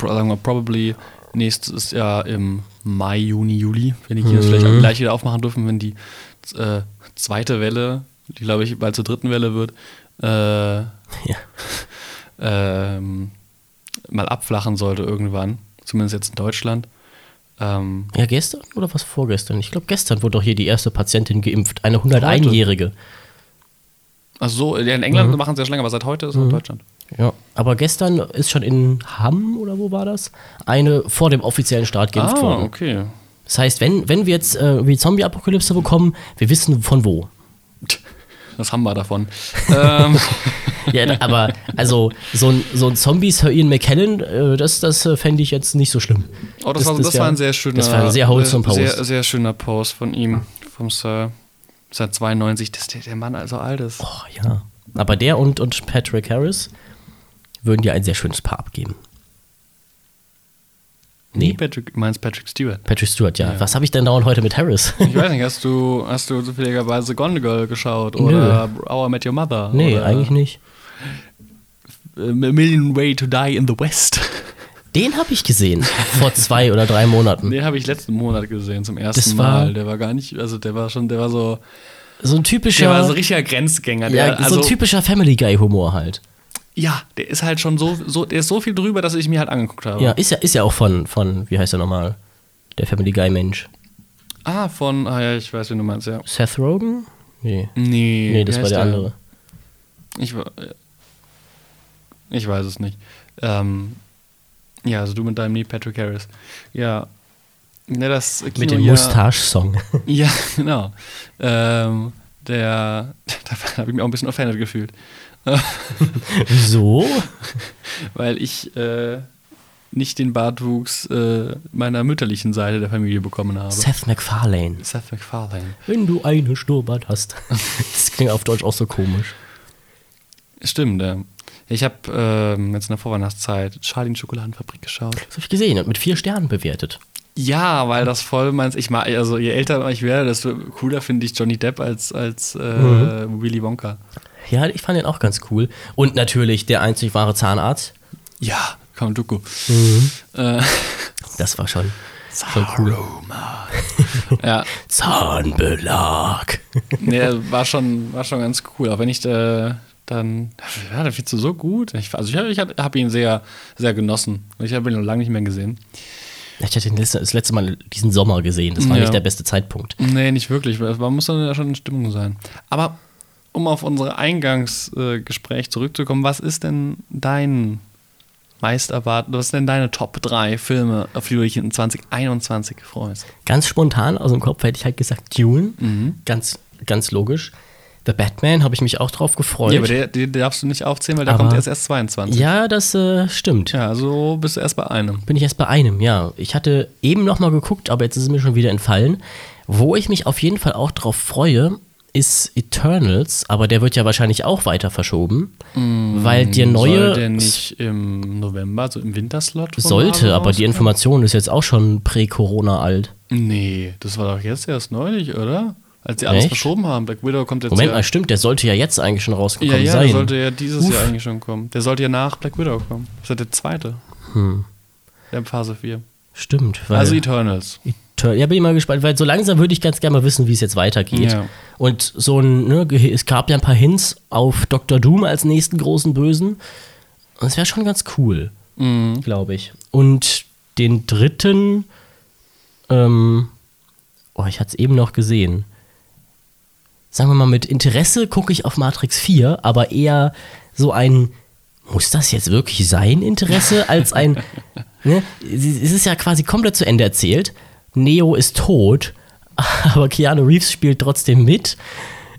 sagen wir probably nächstes Jahr im Mai, Juni, Juli, wenn die Kinos vielleicht auch gleich wieder aufmachen dürfen, wenn die äh, zweite Welle, die glaube ich bald zur dritten Welle wird, äh, ja. ähm, mal abflachen sollte irgendwann, zumindest jetzt in Deutschland. Ähm, Ja, gestern oder was vorgestern? Ich glaube, gestern wurde doch hier die erste Patientin geimpft, eine 101-Jährige. also so, ja, in England machen sie ja schon länger, aber seit heute ist es in Deutschland. Ja, aber gestern ist schon in Hamm oder wo war das? Eine vor dem offiziellen Start geimpft Ah, worden. okay. Das heißt, wenn, wenn wir jetzt äh, wie Zombie-Apokalypse bekommen, wir wissen von wo. Das haben wir davon. ähm, Ja, aber also so ein, so ein Zombie Sir Ian McKellen, äh, das, das äh, fände ich jetzt nicht so schlimm. oh, das, war, das, ja- war ein sehr schöner, Das war ein sehr wholesome Post. Sehr, sehr schöner Post von ihm, vom Sir. Seit 92, dass der, der Mann also alt ist. Oh, ja. Aber der und, und Patrick Harris würden dir ein sehr schönes Paar abgeben. Nee, Patrick, meinst Patrick Stewart. Patrick Stewart, ja. Ja. Was habe ich denn dauernd heute mit Harris? Ich weiß nicht, hast du, hast du zufälligerweise Gone Girl geschaut oder How I Met Your Mother? nee, oder eigentlich nicht. A Million Way to Die in the West. Den habe ich gesehen vor zwei oder drei Monaten. Den habe ich letzten Monat gesehen zum ersten Das war- Mal. Der war gar nicht, also der war schon, der war so, So ein der typischer, war so richtiger Grenzgänger. Der, ja, also, so ein typischer Family Guy Humor halt. Ja, der ist halt schon so, so, der ist so viel drüber, dass ich mir halt angeguckt habe. Ja, ist ja, ist ja auch von, von, wie heißt er nochmal? Der Family Guy Mensch. Ah, von, ah ja, ich weiß, wen du meinst, ja. Seth Rogen? Nee. Nee, Nee, wie das war heißt der andere. Ich, ich weiß es nicht. Ähm, ja, also du mit deinem Neil Patrick Harris. Ja. Ne, das Kino Mit dem ja- Mustache-Song. Ja, genau. Ähm, der, da habe ich mich auch ein bisschen offended gefühlt. Wieso? Weil ich äh, nicht den Bartwuchs äh, meiner mütterlichen Seite der Familie bekommen habe. Seth MacFarlane. Seth MacFarlane. Wenn du eine Schnurrbart hast. Das klingt auf Deutsch auch so komisch. Stimmt, ja. Ich habe ähm, jetzt in der Vorweihnachtszeit Charlie in Schokoladenfabrik geschaut. Das habe ich gesehen und mit vier Sternen bewertet. Ja, weil das voll meins. Ich mag, also je älter ich werde, desto cooler finde ich Johnny Depp als, als äh, Mhm. Willy Wonka. Ja, ich fand den auch ganz cool. Und natürlich der einzig wahre Zahnarzt. Ja, Count Dooku. Mhm. Äh, Das war schon, schon cool. Ja, Zahnbelag. nee, war schon, war schon ganz cool. Auch wenn ich äh, dann, ja, da findest du so gut. Ich, also ich, ich habe ihn sehr, sehr genossen. Ich habe ihn noch lange nicht mehr gesehen. Ich hatte letzte, das letzte Mal diesen Sommer gesehen. Das war Ja. nicht der beste Zeitpunkt. Nee, nicht wirklich. Man muss dann ja schon in Stimmung sein. Aber um auf unser Eingangsgespräch zurückzukommen, was ist denn dein meist erwartet, was sind denn deine Top 3 Filme, auf die du dich in 2021 freust? Ganz spontan aus dem Kopf hätte ich halt gesagt Dune. Mhm. Ganz, ganz logisch. The Batman habe ich mich auch drauf gefreut. Ja, aber der, den darfst du nicht aufzählen, weil der Aber- kommt erst erst 22. Ja, das äh, stimmt. Ja, also bist du erst bei einem. Bin ich erst bei einem, ja. Ich hatte eben noch mal geguckt, aber jetzt ist es mir schon wieder entfallen. Wo ich mich auf jeden Fall auch drauf freue, ist Eternals, aber der wird ja wahrscheinlich auch weiter verschoben, weil der neue Soll der nicht im November, so im Winterslot? sollte, aber die? Information ist jetzt auch schon prä-Corona alt. Nee, das war doch jetzt erst neulich, oder? Als sie alles Echt? verschoben haben. Black Widow kommt jetzt Moment ja. mal, stimmt, der sollte ja jetzt eigentlich schon ja, rausgekommen ja, sein. der sollte ja dieses Uff. Jahr eigentlich schon kommen. Der sollte ja nach Black Widow kommen. Das ist ja der zweite. Hm. Der Phase 4. Stimmt. Weil Also Eternals. Ja, bin ich mal gespannt, weil so langsam würde ich ganz gerne mal wissen, wie es jetzt weitergeht. Ja. Und so ein, ne, es gab ja ein paar Hints auf Dr. Doom als nächsten großen Bösen. Und das wäre schon ganz cool, Mhm. glaube ich. Und den dritten, ähm, oh, ich hatte es eben noch gesehen. Sagen wir mal, mit Interesse gucke ich auf Matrix 4, aber eher so ein, muss das jetzt wirklich sein, Interesse, als ein, ne, es ist ja quasi komplett zu Ende erzählt. Neo ist tot, aber Keanu Reeves spielt trotzdem mit.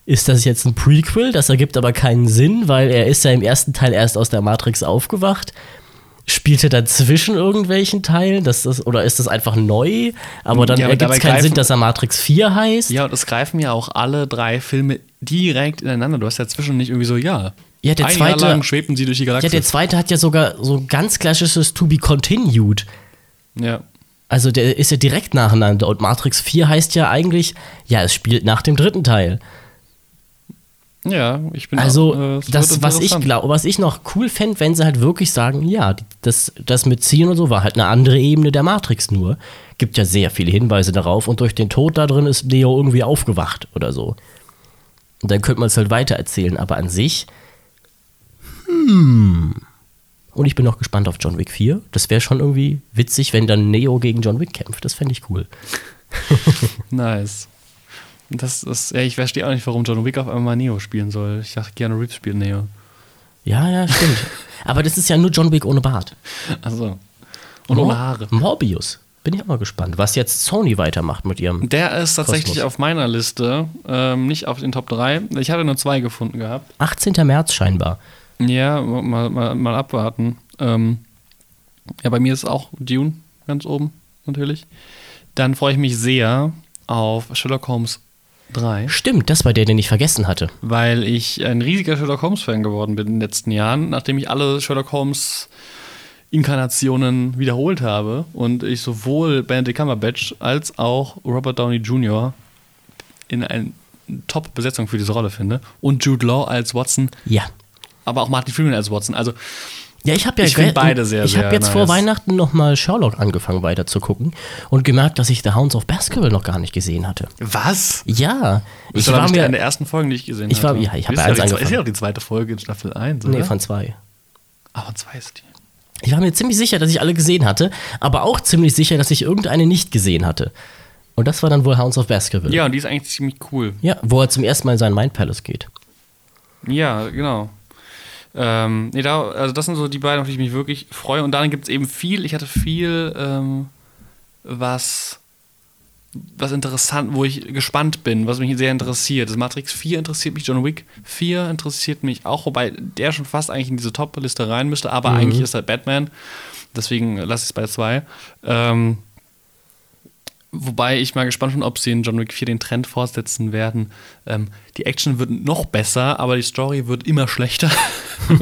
Ist das jetzt ein Prequel? Das ergibt aber keinen Sinn, weil er ist ja im ersten Teil erst aus der Matrix aufgewacht. Spielt er dazwischen irgendwelchen Teilen? Das ist, oder ist das einfach neu? Aber dann Ja, ergibt es keinen Sinn, dass er Matrix 4 heißt. Ja, und es greifen ja auch alle drei Filme direkt ineinander. Du hast ja zwischen nicht irgendwie so, ja. Ja, der ein zweite- Jahr lang schwebten sie durch die Ja, der zweite hat ja sogar so ein ganz klassisches To Be Continued. ja. Also der ist ja direkt nacheinander. Und Matrix 4 heißt ja eigentlich, ja, es spielt nach dem dritten Teil. Ja, ich bin Also, auch, äh, das, was ich glaube, was ich noch cool fände, wenn sie halt wirklich sagen, ja, das, das mit Ziehen und so war halt eine andere Ebene der Matrix nur. Gibt ja sehr viele Hinweise darauf und durch den Tod da drin ist Neo irgendwie aufgewacht oder so. Und dann könnte man es halt weitererzählen, aber an sich, hm. Und ich bin noch gespannt auf John Wick 4. Das wäre schon irgendwie witzig, wenn dann Neo gegen John Wick kämpft. Das fände ich cool. Nice. Das ist, ja, ich verstehe auch nicht, warum John Wick auf einmal Neo spielen soll. Ich dachte, Keanu Reeves spielt Neo. Ja, ja, stimmt. aber das ist ja nur John Wick ohne Bart. Also. Und Mor- ohne Haare. Morbius. Bin ich auch mal gespannt, was jetzt Sony weitermacht mit ihrem. Der ist tatsächlich Kosmos. auf meiner Liste, ähm, nicht auf den Top 3. Ich hatte nur zwei gefunden gehabt. 18. März scheinbar. Ja, mal, mal, mal abwarten. Ähm, ja, bei mir ist auch Dune ganz oben, natürlich. Dann freue ich mich sehr auf Sherlock Holmes 3, Stimmt, das war der, den ich vergessen hatte. weil ich ein riesiger Sherlock Holmes-Fan geworden bin in den letzten Jahren, nachdem ich alle Sherlock Holmes Inkarnationen wiederholt habe und ich sowohl Benedict Cumberbatch als auch Robert Downey Jr. in eine Top-Besetzung für diese Rolle finde und Jude Law als Watson, Ja. Aber auch Martin Freeman als Watson. Also Ja, ich habe ja Ich beide sehr, Ich habe jetzt vor nice. Weihnachten nochmal Sherlock angefangen weiter zu gucken und gemerkt, dass ich The Hounds of Baskerville noch gar nicht gesehen hatte. Was? Ja, Ich war mir. eine der ersten Folgen, die ich gesehen Ich war- habe. ja, ich hab Ist bei eins ja die- angefangen. Ist ja auch die zweite Folge in Staffel 1, oder? Nee, von zwei. Ah, von zwei ist die. Ich war mir ziemlich sicher, dass ich alle gesehen hatte, aber auch ziemlich sicher, dass ich irgendeine nicht gesehen hatte. Und das war dann wohl Hounds of Baskerville. Ja, und die ist eigentlich ziemlich cool. Ja, wo er zum ersten Mal in seinen Mind Palace geht. Ja, genau. Ähm, nee, da, also das sind so die beiden, auf die ich mich wirklich freue. Und dann gibt es eben viel, ich hatte viel, ähm, was, was interessant, wo ich gespannt bin, was mich sehr interessiert. Das Matrix 4 interessiert mich, John Wick 4 interessiert mich auch, wobei der schon fast eigentlich in diese Top-Liste rein müsste, aber eigentlich ist halt Batman. Deswegen lasse ich es bei zwei. Ähm, Wobei ich mal gespannt bin, ob sie in John Wick 4 den Trend fortsetzen werden. Ähm, die Action wird noch besser, aber die Story wird immer schlechter.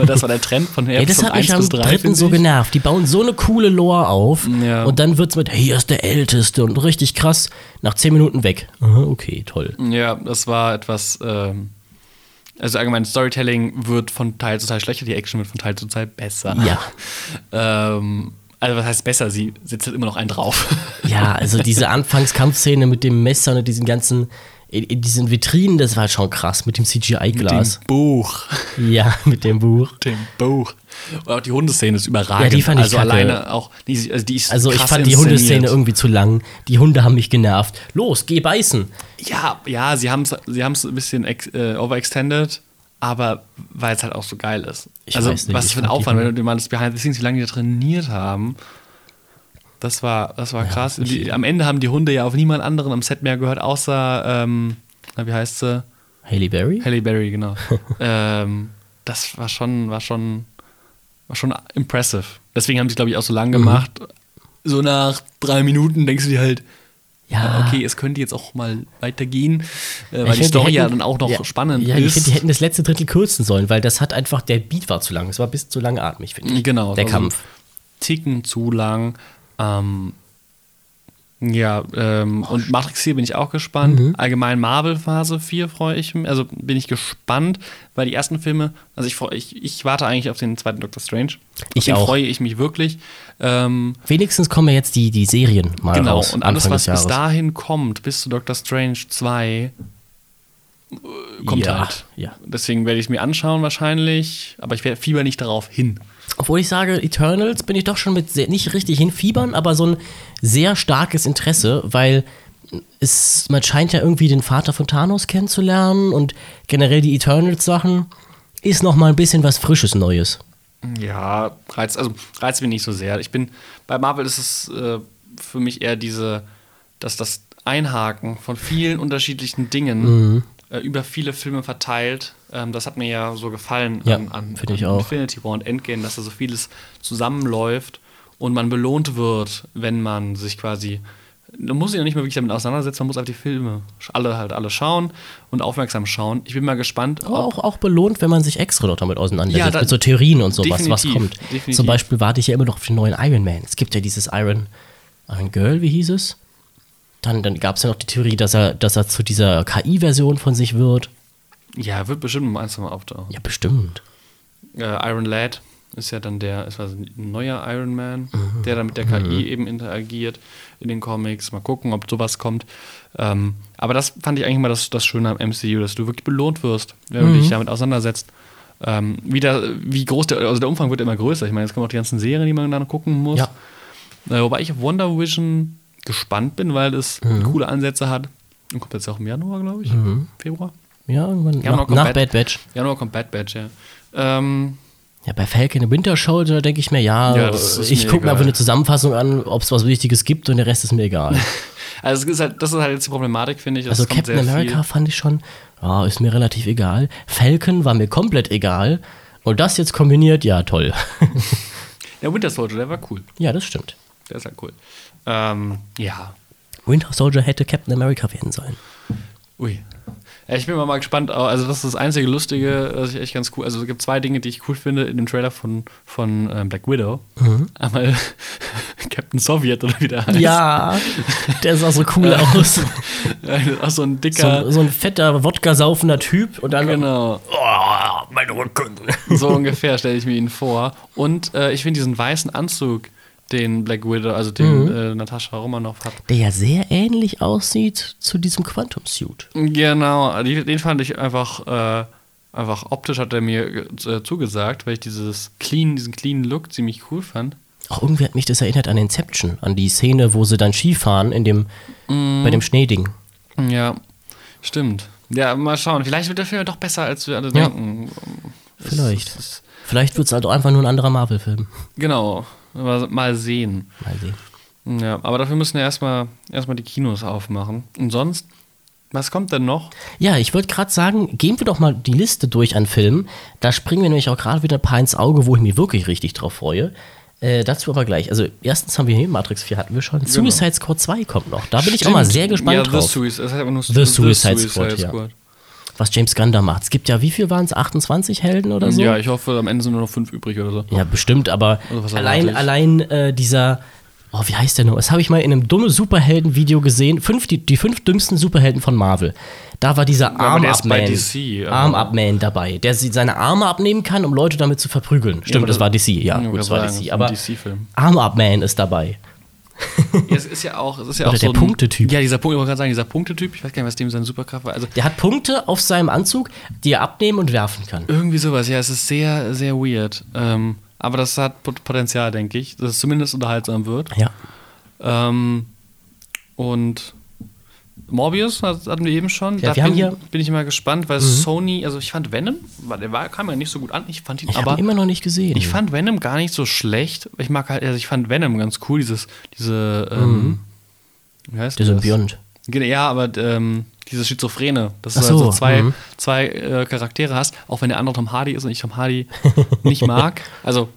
Das war der Trend von Ey, das hat mich 1 am bis 3. dritten so genervt. Die bauen so eine coole Lore auf Ja. und dann wird's mit, hey, er ist der Älteste und richtig krass. Nach zehn Minuten weg. Aha, okay, toll. Ja, das war etwas. Ähm, also allgemein, Storytelling wird von Teil zu Teil schlechter, die Action wird von Teil zu Teil besser. Ja. ähm, also, was heißt besser? Sie setzt halt immer noch einen drauf. Ja, also diese Anfangskampfszene mit dem Messer und diesen ganzen, in, diesen Vitrinen, das war halt schon krass mit dem CGI-Glas. Dem Buch. Ja, mit dem Buch. Dem Buch. Und auch die Hundeszene ist überragend. Ja, die fand ich Also kacke. alleine auch. Die, also die ist Also ich fand die. Hundeszene irgendwie zu lang. Die Hunde haben mich genervt. Los, geh beißen. Ja, ja, sie haben es sie haben's ein bisschen ex, äh, overextended, aber weil es halt auch so geil ist. Ich also, nicht, was ich für ein Aufwand, wenn du dir mal das Behind the Scenes, wie lange die da trainiert haben. Das war, das war krass. Die, am Ende haben die Hunde ja auf niemand anderen am Set mehr gehört, außer, ähm, na, wie heißt sie? Haley Berry? Halle Berry, genau. ähm, das war schon, war schon, war schon impressive. Deswegen haben sie, glaube ich, auch so Mhm. lang gemacht. So nach drei Minuten denkst du dir halt, Ja. ja, okay, es könnte jetzt auch mal weitergehen, äh, weil Ich die find, Story ja hätten- dann auch noch ja, spannend Ja, ich ist. finde, die hätten das letzte Drittel kürzen sollen, weil das hat einfach, der Beat war zu lang. Es war bis zu langatmig, finde ich. Genau, Der also- Kampf. Ticken zu lang. Ähm, Ja, ähm, und Matrix 4 bin ich auch gespannt. Mhm. Allgemein Marvel Phase 4 freue ich mich, also bin ich gespannt, weil die ersten Filme, also ich, freu- ich, ich warte eigentlich auf den zweiten Doctor Strange. Ich den auch. freue ich mich wirklich. Ähm, Wenigstens kommen ja jetzt die, die Serien mal genau, raus. und alles, was bis dahin kommt, bis zu Doctor Strange 2, äh, kommt ja, halt. Ja. Deswegen werde ich es mir anschauen wahrscheinlich, aber ich werde fieber nicht darauf hin. Obwohl ich sage, Eternals bin ich doch schon mit sehr, nicht richtig hinfiebern, aber so ein sehr starkes Interesse, weil es, man scheint ja irgendwie den Vater von Thanos kennenzulernen und generell die Eternals-Sachen ist noch mal ein bisschen was Frisches Neues. Ja, reizt, also reizt mich nicht so sehr. Ich bin, bei Marvel ist es äh, für mich eher diese, dass das Einhaken von vielen unterschiedlichen Dingen Mhm. Äh, über viele Filme verteilt, ähm, das hat mir ja so gefallen Ja, an, an, an auch. Infinity War und Endgame, dass da so vieles zusammenläuft und man belohnt wird, wenn man sich quasi man muss sich ja nicht mehr wirklich damit auseinandersetzen, man muss auf die Filme alle halt alle schauen und aufmerksam schauen. Ich bin mal gespannt, Aber auch, auch belohnt, wenn man sich extra noch damit auseinandersetzt, Ja, mit so Theorien und so, was, kommt. definitiv. Zum Beispiel warte ich ja immer noch auf den neuen Iron Man. Es gibt ja dieses Iron, Iron Girl, wie hieß es? Dann, dann gab es ja noch die Theorie, dass er, dass er zu dieser KI-Version von sich wird. ja, wird bestimmt mal eins mal auftauchen. Ja, bestimmt. äh, Iron Lad ist ja dann der, ist was, ein neuer Iron Man, der dann mit der KI eben interagiert in den Comics. Mal gucken, ob sowas kommt. Ähm, aber das fand ich eigentlich mal das, das Schöne am MCU, dass du wirklich belohnt wirst, wenn du dich damit auseinandersetzt. Ähm, wie, der, wie groß der, also der Umfang wird immer größer. Ich meine, jetzt kommen auch die ganzen Serien, die man dann gucken muss. Ja. Äh, wobei ich auf Wonder Vision gespannt bin, weil es coole Ansätze hat. Und kommt jetzt auch im Januar, glaube ich. Februar. Ja, irgendwann Ja, nach, nach Bad- Bad Batch. Januar kommt Bad Batch, ja. Ähm, Ja, bei Falcon Winter Soldier denke ich mir, ja, Ja, das ich gucke mir einfach eine Zusammenfassung an, ob es was Wichtiges gibt und der Rest ist mir egal. Also es ist halt, das ist halt jetzt die Problematik, finde ich. Es Also Captain America fand ich schon, ja, ist mir relativ egal. Falcon war mir komplett egal. Und das jetzt kombiniert, ja, toll. Viel. Der Winter Soldier, der war cool. ja, das stimmt. Der ist halt cool. Ähm, ja. Winter Soldier hätte Captain America werden sollen. Ui. Ja, ich bin mal, mal gespannt. Also, das ist das einzige Lustige, was ich echt ganz cool. Also, es gibt zwei Dinge, die ich cool finde in dem Trailer von, von ähm, Black Widow. Einmal Captain Sowjet oder wie der heißt. Ja, der sah so cool aus. Auch so ein dicker. So, so ein fetter, Wodka-saufender Typ und dann. Genau. Oh, mein Rücken. So ungefähr stelle ich mir ihn vor. Und äh, ich finde diesen weißen Anzug, den Black Widow, also den äh, Natascha Romanoff hat. Der ja sehr ähnlich aussieht zu diesem Quantum Suit. Genau, den fand ich einfach, äh, einfach optisch hat er mir äh, zugesagt, weil ich dieses clean, diesen clean Look ziemlich cool fand. Auch irgendwie hat mich das erinnert an Inception, an die Szene, wo sie dann Skifahren in dem, Mhm. bei dem Schneeding. Ja, stimmt. Ja, mal schauen. Vielleicht wird der Film ja doch besser, als wir alle Ja. denken. Es- Vielleicht. es ist- Vielleicht wird es halt auch einfach nur ein anderer Marvel-Film. Genau, mal, sehen. Mal sehen. Ja, aber dafür müssen wir erstmal erstmal die Kinos aufmachen. Und sonst, was kommt denn noch? Ja, ich wollte gerade sagen, gehen wir doch mal die Liste durch an Filmen. Da springen wir nämlich auch gerade wieder ein paar ins Auge, wo ich mich wirklich richtig drauf freue. Äh, dazu aber gleich. Also, erstens haben wir hier Matrix 4 hatten wir schon. Suicide Squad 2 kommt noch. Da bin ich auch mal Genau. Stimmt. sehr gespannt ja, drauf. The Suicide, das heißt nur The Suicide Squad, ja. Was James Gunn da macht. Es gibt ja, wie viel waren es? 28 Helden oder so? Ja, ich hoffe, am Ende sind nur noch fünf übrig oder so. Ja, bestimmt, aber Also allein, allein äh, dieser, oh, wie heißt der noch? Das habe ich mal in einem dummen Superhelden-Video gesehen. Fünf, die, die fünf dümmsten Superhelden von Marvel. Da war dieser Arm-Up-Man DC, aber- Arm-Up-Man dabei, der seine Arme abnehmen kann, um Leute damit zu verprügeln. Stimmt, aber das das- war DC, ja, Ja, gut, das war DC. Aber DC-Film. Arm-Up-Man ist dabei. Ja, es ist ja auch, es ist ja Oder auch der so ein, Punktetyp. Ja, dieser Punkt, ich wollte gerade sagen, dieser Punktetyp, ich weiß gar nicht, was dem seine Superkraft war. Also Der hat Punkte auf seinem Anzug, die er abnehmen und werfen kann. irgendwie sowas, ja, es ist sehr, sehr weird. Ähm, aber das hat Pot- Potenzial, denke ich, dass es zumindest unterhaltsam wird. Ja. Ähm, und Morbius hat- hatten wir eben schon. Ja, da wir haben bin, hier- Mhm. bin ich immer gespannt, weil Sony, also ich fand Venom, der war, kam ja nicht so gut an. Ich fand ihn Ich aber. ihn immer noch nicht gesehen. Ich fand Venom gar nicht so schlecht. Ich mag halt, also ich fand Venom ganz cool, dieses, diese, ähm, wie heißt der das? Symbiont. Genau, Ja, aber ähm, dieses Schizophrene, dass Ach du also so, zwei, mhm. zwei äh, Charaktere hast, auch wenn der andere Tom Hardy ist und ich Tom Hardy nicht mag. Also,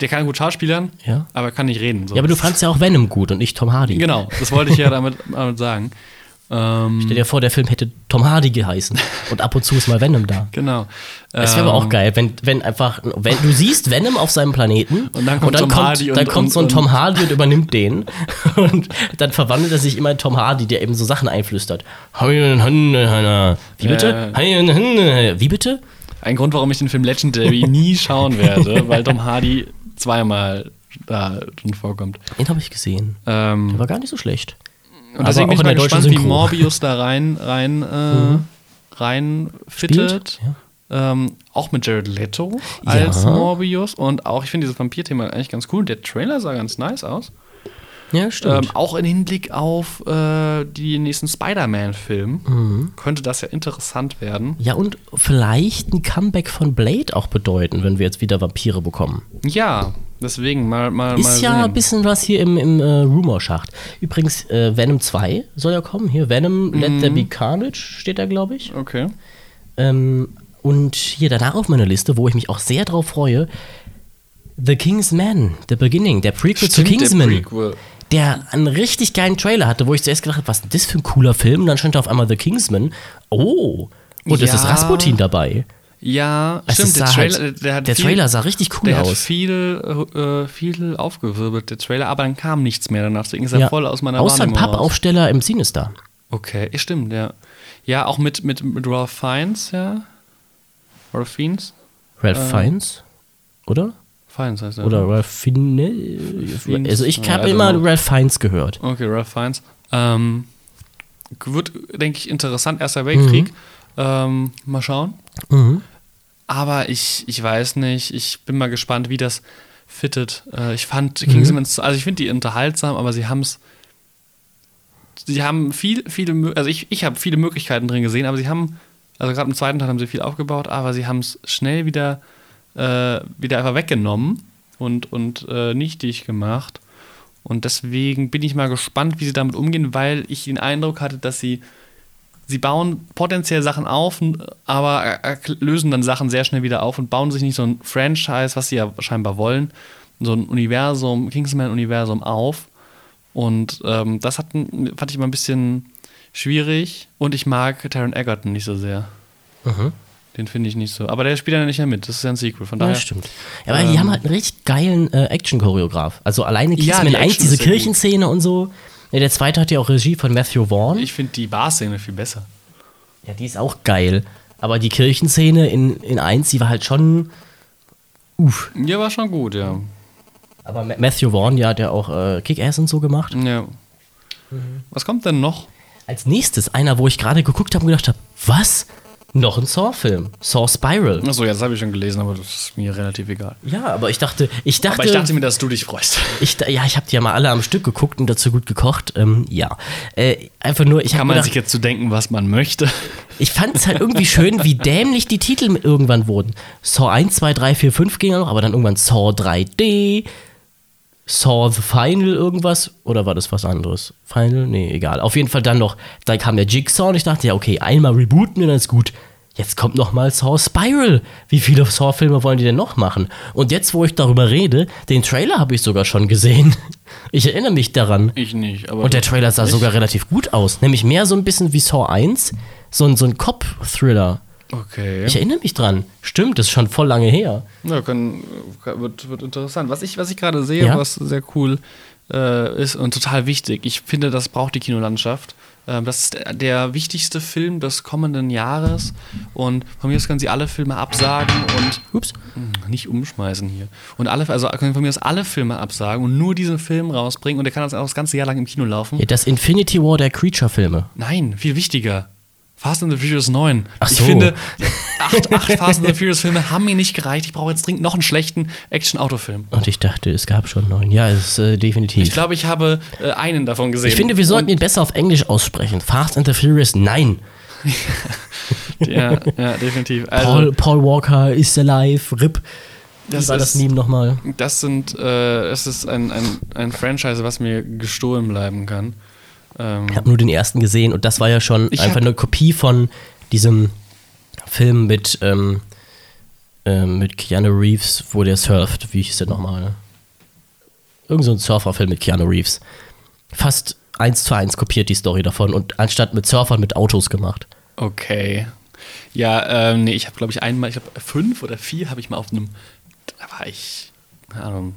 der kann gut schauspielern, Ja. aber kann nicht reden. So. Ja, aber du fandst ja auch Venom gut und nicht Tom Hardy. Genau, das wollte ich ja damit, damit sagen. Ähm, Stell dir vor, der Film hätte Tom Hardy geheißen und ab und zu ist mal Venom da. genau. Das wäre aber auch Ähm, geil, wenn, wenn einfach, wenn du siehst Venom auf seinem Planeten Und dann kommt Tom kommt, Hardy dann und- kommt so ein und- Tom Hardy und übernimmt den und dann verwandelt er sich immer in Tom Hardy, der eben so Sachen einflüstert. Wie bitte? Wie bitte? Ein Grund, warum ich den Film Legendary nie schauen werde, weil Tom Hardy zweimal da drin vorkommt. Den habe ich gesehen. Ähm, War gar nicht so schlecht. Und deswegen bin ich mal gespannt, wie Synchro. Morbius da rein, rein, äh, rein fittet. Ja. Ähm, auch mit Jared Leto Ja. als Morbius. Und auch, ich finde dieses Vampir-Thema eigentlich ganz cool. Der Trailer sah ganz nice aus. Ja, Ähm, stimmt. auch im Hinblick auf äh, die nächsten Spider-Man-Film Mhm. könnte das ja interessant werden. ja, und vielleicht ein Comeback von Blade auch bedeuten, wenn wir jetzt wieder Vampire bekommen. Ja, deswegen mal, mal, mal Ist ja ein sehen. bisschen was hier im, im äh, Rumor-Schacht. Übrigens, äh, Venom 2 soll ja kommen. Hier, Venom Let There Be Carnage steht da, glaube ich. Okay. Ähm, und hier danach auf meiner Liste, wo ich mich auch sehr drauf freue, The King's Man, The Beginning, der Prequel zu Stimmt, der Kingsman. Prequel. Der einen richtig geilen Trailer hatte, wo ich zuerst gedacht habe, was ist denn das für ein cooler Film? Und dann stand da auf einmal The Kingsman. Oh, und es Ja. ist Rasputin dabei. Ja, Es stimmt. Der sah Trailer, halt- der, hat der viel, Trailer sah richtig cool der hat aus. viel, äh, viel aufgewirbelt, der Trailer, aber dann kam nichts mehr danach. Deswegen ist er voll aus meiner Außer ein. Pappaufsteller im Sinister. Okay, ja, stimmt, ja. Ja, auch mit, mit, mit Ralph Fiennes, ja. Ralph Fiennes? Ralph Fiennes, oder? Fiennes heißt er. Oder Ralph Fiennes? Also ich Ja, habe I don't immer know. Ralph Fiennes gehört. Okay, Ralph Fiennes. Ähm, wird, denke ich, interessant. Erster Weltkrieg. Ähm, mal schauen. Mhm. Aber ich, ich weiß nicht. Ich bin mal gespannt, wie das fittet. Äh, ich fand Kingsman, also ich finde die unterhaltsam, aber sie haben es. Sie haben viel, viele, also ich, ich habe viele Möglichkeiten drin gesehen, aber sie haben, also gerade im zweiten Teil haben sie viel aufgebaut, aber sie haben es schnell wieder, äh, wieder einfach weggenommen und, und äh, nichtig gemacht. Und deswegen bin ich mal gespannt, wie sie damit umgehen, weil ich den Eindruck hatte, dass sie sie bauen potenziell Sachen auf, aber äh, äh, lösen dann Sachen sehr schnell wieder auf und bauen sich nicht so ein Franchise, was sie ja scheinbar wollen, so ein Universum, Kingsman-Universum auf. Und ähm, das hat, fand ich mal ein bisschen schwierig und ich mag Taron Egerton nicht so sehr. Mhm. Den finde ich nicht so. Aber der spielt ja nicht mehr mit. Das ist ja ein Sequel. Von Ja, daher. stimmt. Ja, aber die haben halt einen richtig geilen äh, Action-Choreograf. Also alleine Ja, Kingsman die 1, Action diese. Kirchenszene und so. Ja, der zweite hat ja auch Regie von Matthew Vaughn. Ich finde die Bar-Szene viel besser. ja, die ist auch geil. Aber die Kirchenszene in, in 1, die war halt schon. Uff. Ja, war schon gut, ja. Aber Ma- Matthew Vaughn, ja, hat ja auch äh, Kick-Ass und so gemacht. ja. Was kommt denn noch? Als nächstes einer, wo ich gerade geguckt habe und gedacht habe, was? Noch ein Saw-Film. Saw Spiral. Achso, ja, das habe ich schon gelesen, aber das ist mir relativ egal. Ja, aber ich dachte, ich dachte, Aber ich dachte mir, dass du dich freust. ich, ja, ich habe die ja mal alle am Stück geguckt und dazu gut gekocht. Ähm, ja, äh, einfach nur, ich Kann man gedacht, sich jetzt zu denken, was man möchte? ich fand es halt irgendwie schön, wie dämlich die Titel irgendwann wurden. Saw 1, 2, 3, 4, 5 ging ja noch, aber dann irgendwann Saw 3D, Saw the Final irgendwas, oder war das was anderes? Final? Nee, egal. Auf jeden Fall dann noch, da kam der Jigsaw und ich dachte, ja, okay, einmal rebooten und dann ist gut. Jetzt kommt noch mal Saw Spiral. Wie viele Saw-Filme wollen die denn noch machen? Und jetzt, wo ich darüber rede, den Trailer habe ich sogar schon gesehen. Ich erinnere mich daran. Ich nicht, aber. Und der Trailer sah sogar relativ gut aus. Nämlich mehr so ein bisschen wie Saw 1. So ein, so ein Cop-Thriller. Okay. Ich erinnere mich dran. Stimmt, das ist schon voll lange her. Ja, kann, kann, wird, wird interessant. Was ich, was ich gerade sehe, Ja? was sehr cool äh, ist und total wichtig, ich finde, das braucht die Kinolandschaft. Ähm, das ist der, der wichtigste Film des kommenden Jahres. Und von mir aus können sie alle Filme absagen und Ups. Hm, nicht umschmeißen hier. Und alle, also können von mir aus alle Filme absagen und nur diesen Film rausbringen und der kann das auch das ganze Jahr lang im Kino laufen. Ja, das Infinity War der Creature-Filme. Nein, viel wichtiger. Fast and the Furious 9. Ach Ich so. finde, acht, acht Fast and the Furious Filme haben mir nicht gereicht. Ich brauche jetzt dringend noch einen schlechten Action-Autofilm. Und ich dachte, es gab schon neun. Ja, es ist äh, definitiv. Ich glaube, ich habe äh, einen davon gesehen. Ich finde, wir sollten ihn besser auf Englisch aussprechen. Fast and the Furious, nein. ja, ja, definitiv. Also, Paul, Paul Walker is alive, RIP. Wie Das war das ist- Meme nochmal? das sind, äh, es ist ein, ein, ein Franchise, was mir gestohlen bleiben kann. Ähm, Ich habe nur den ersten gesehen und das war ja schon Ich einfach hab- eine Kopie von diesem Film mit, ähm, ähm, mit Keanu Reeves, wo der surft. Wie hieß der nochmal? Irgend so ein Surferfilm mit Keanu Reeves. Fast eins zu eins kopiert, die Story davon, und anstatt mit Surfern mit Autos gemacht. Okay. Ja, ähm, nee, ich habe, glaube ich, einmal, ich glaube, fünf oder vier habe ich mal auf einem, da war ich, keine Ahnung,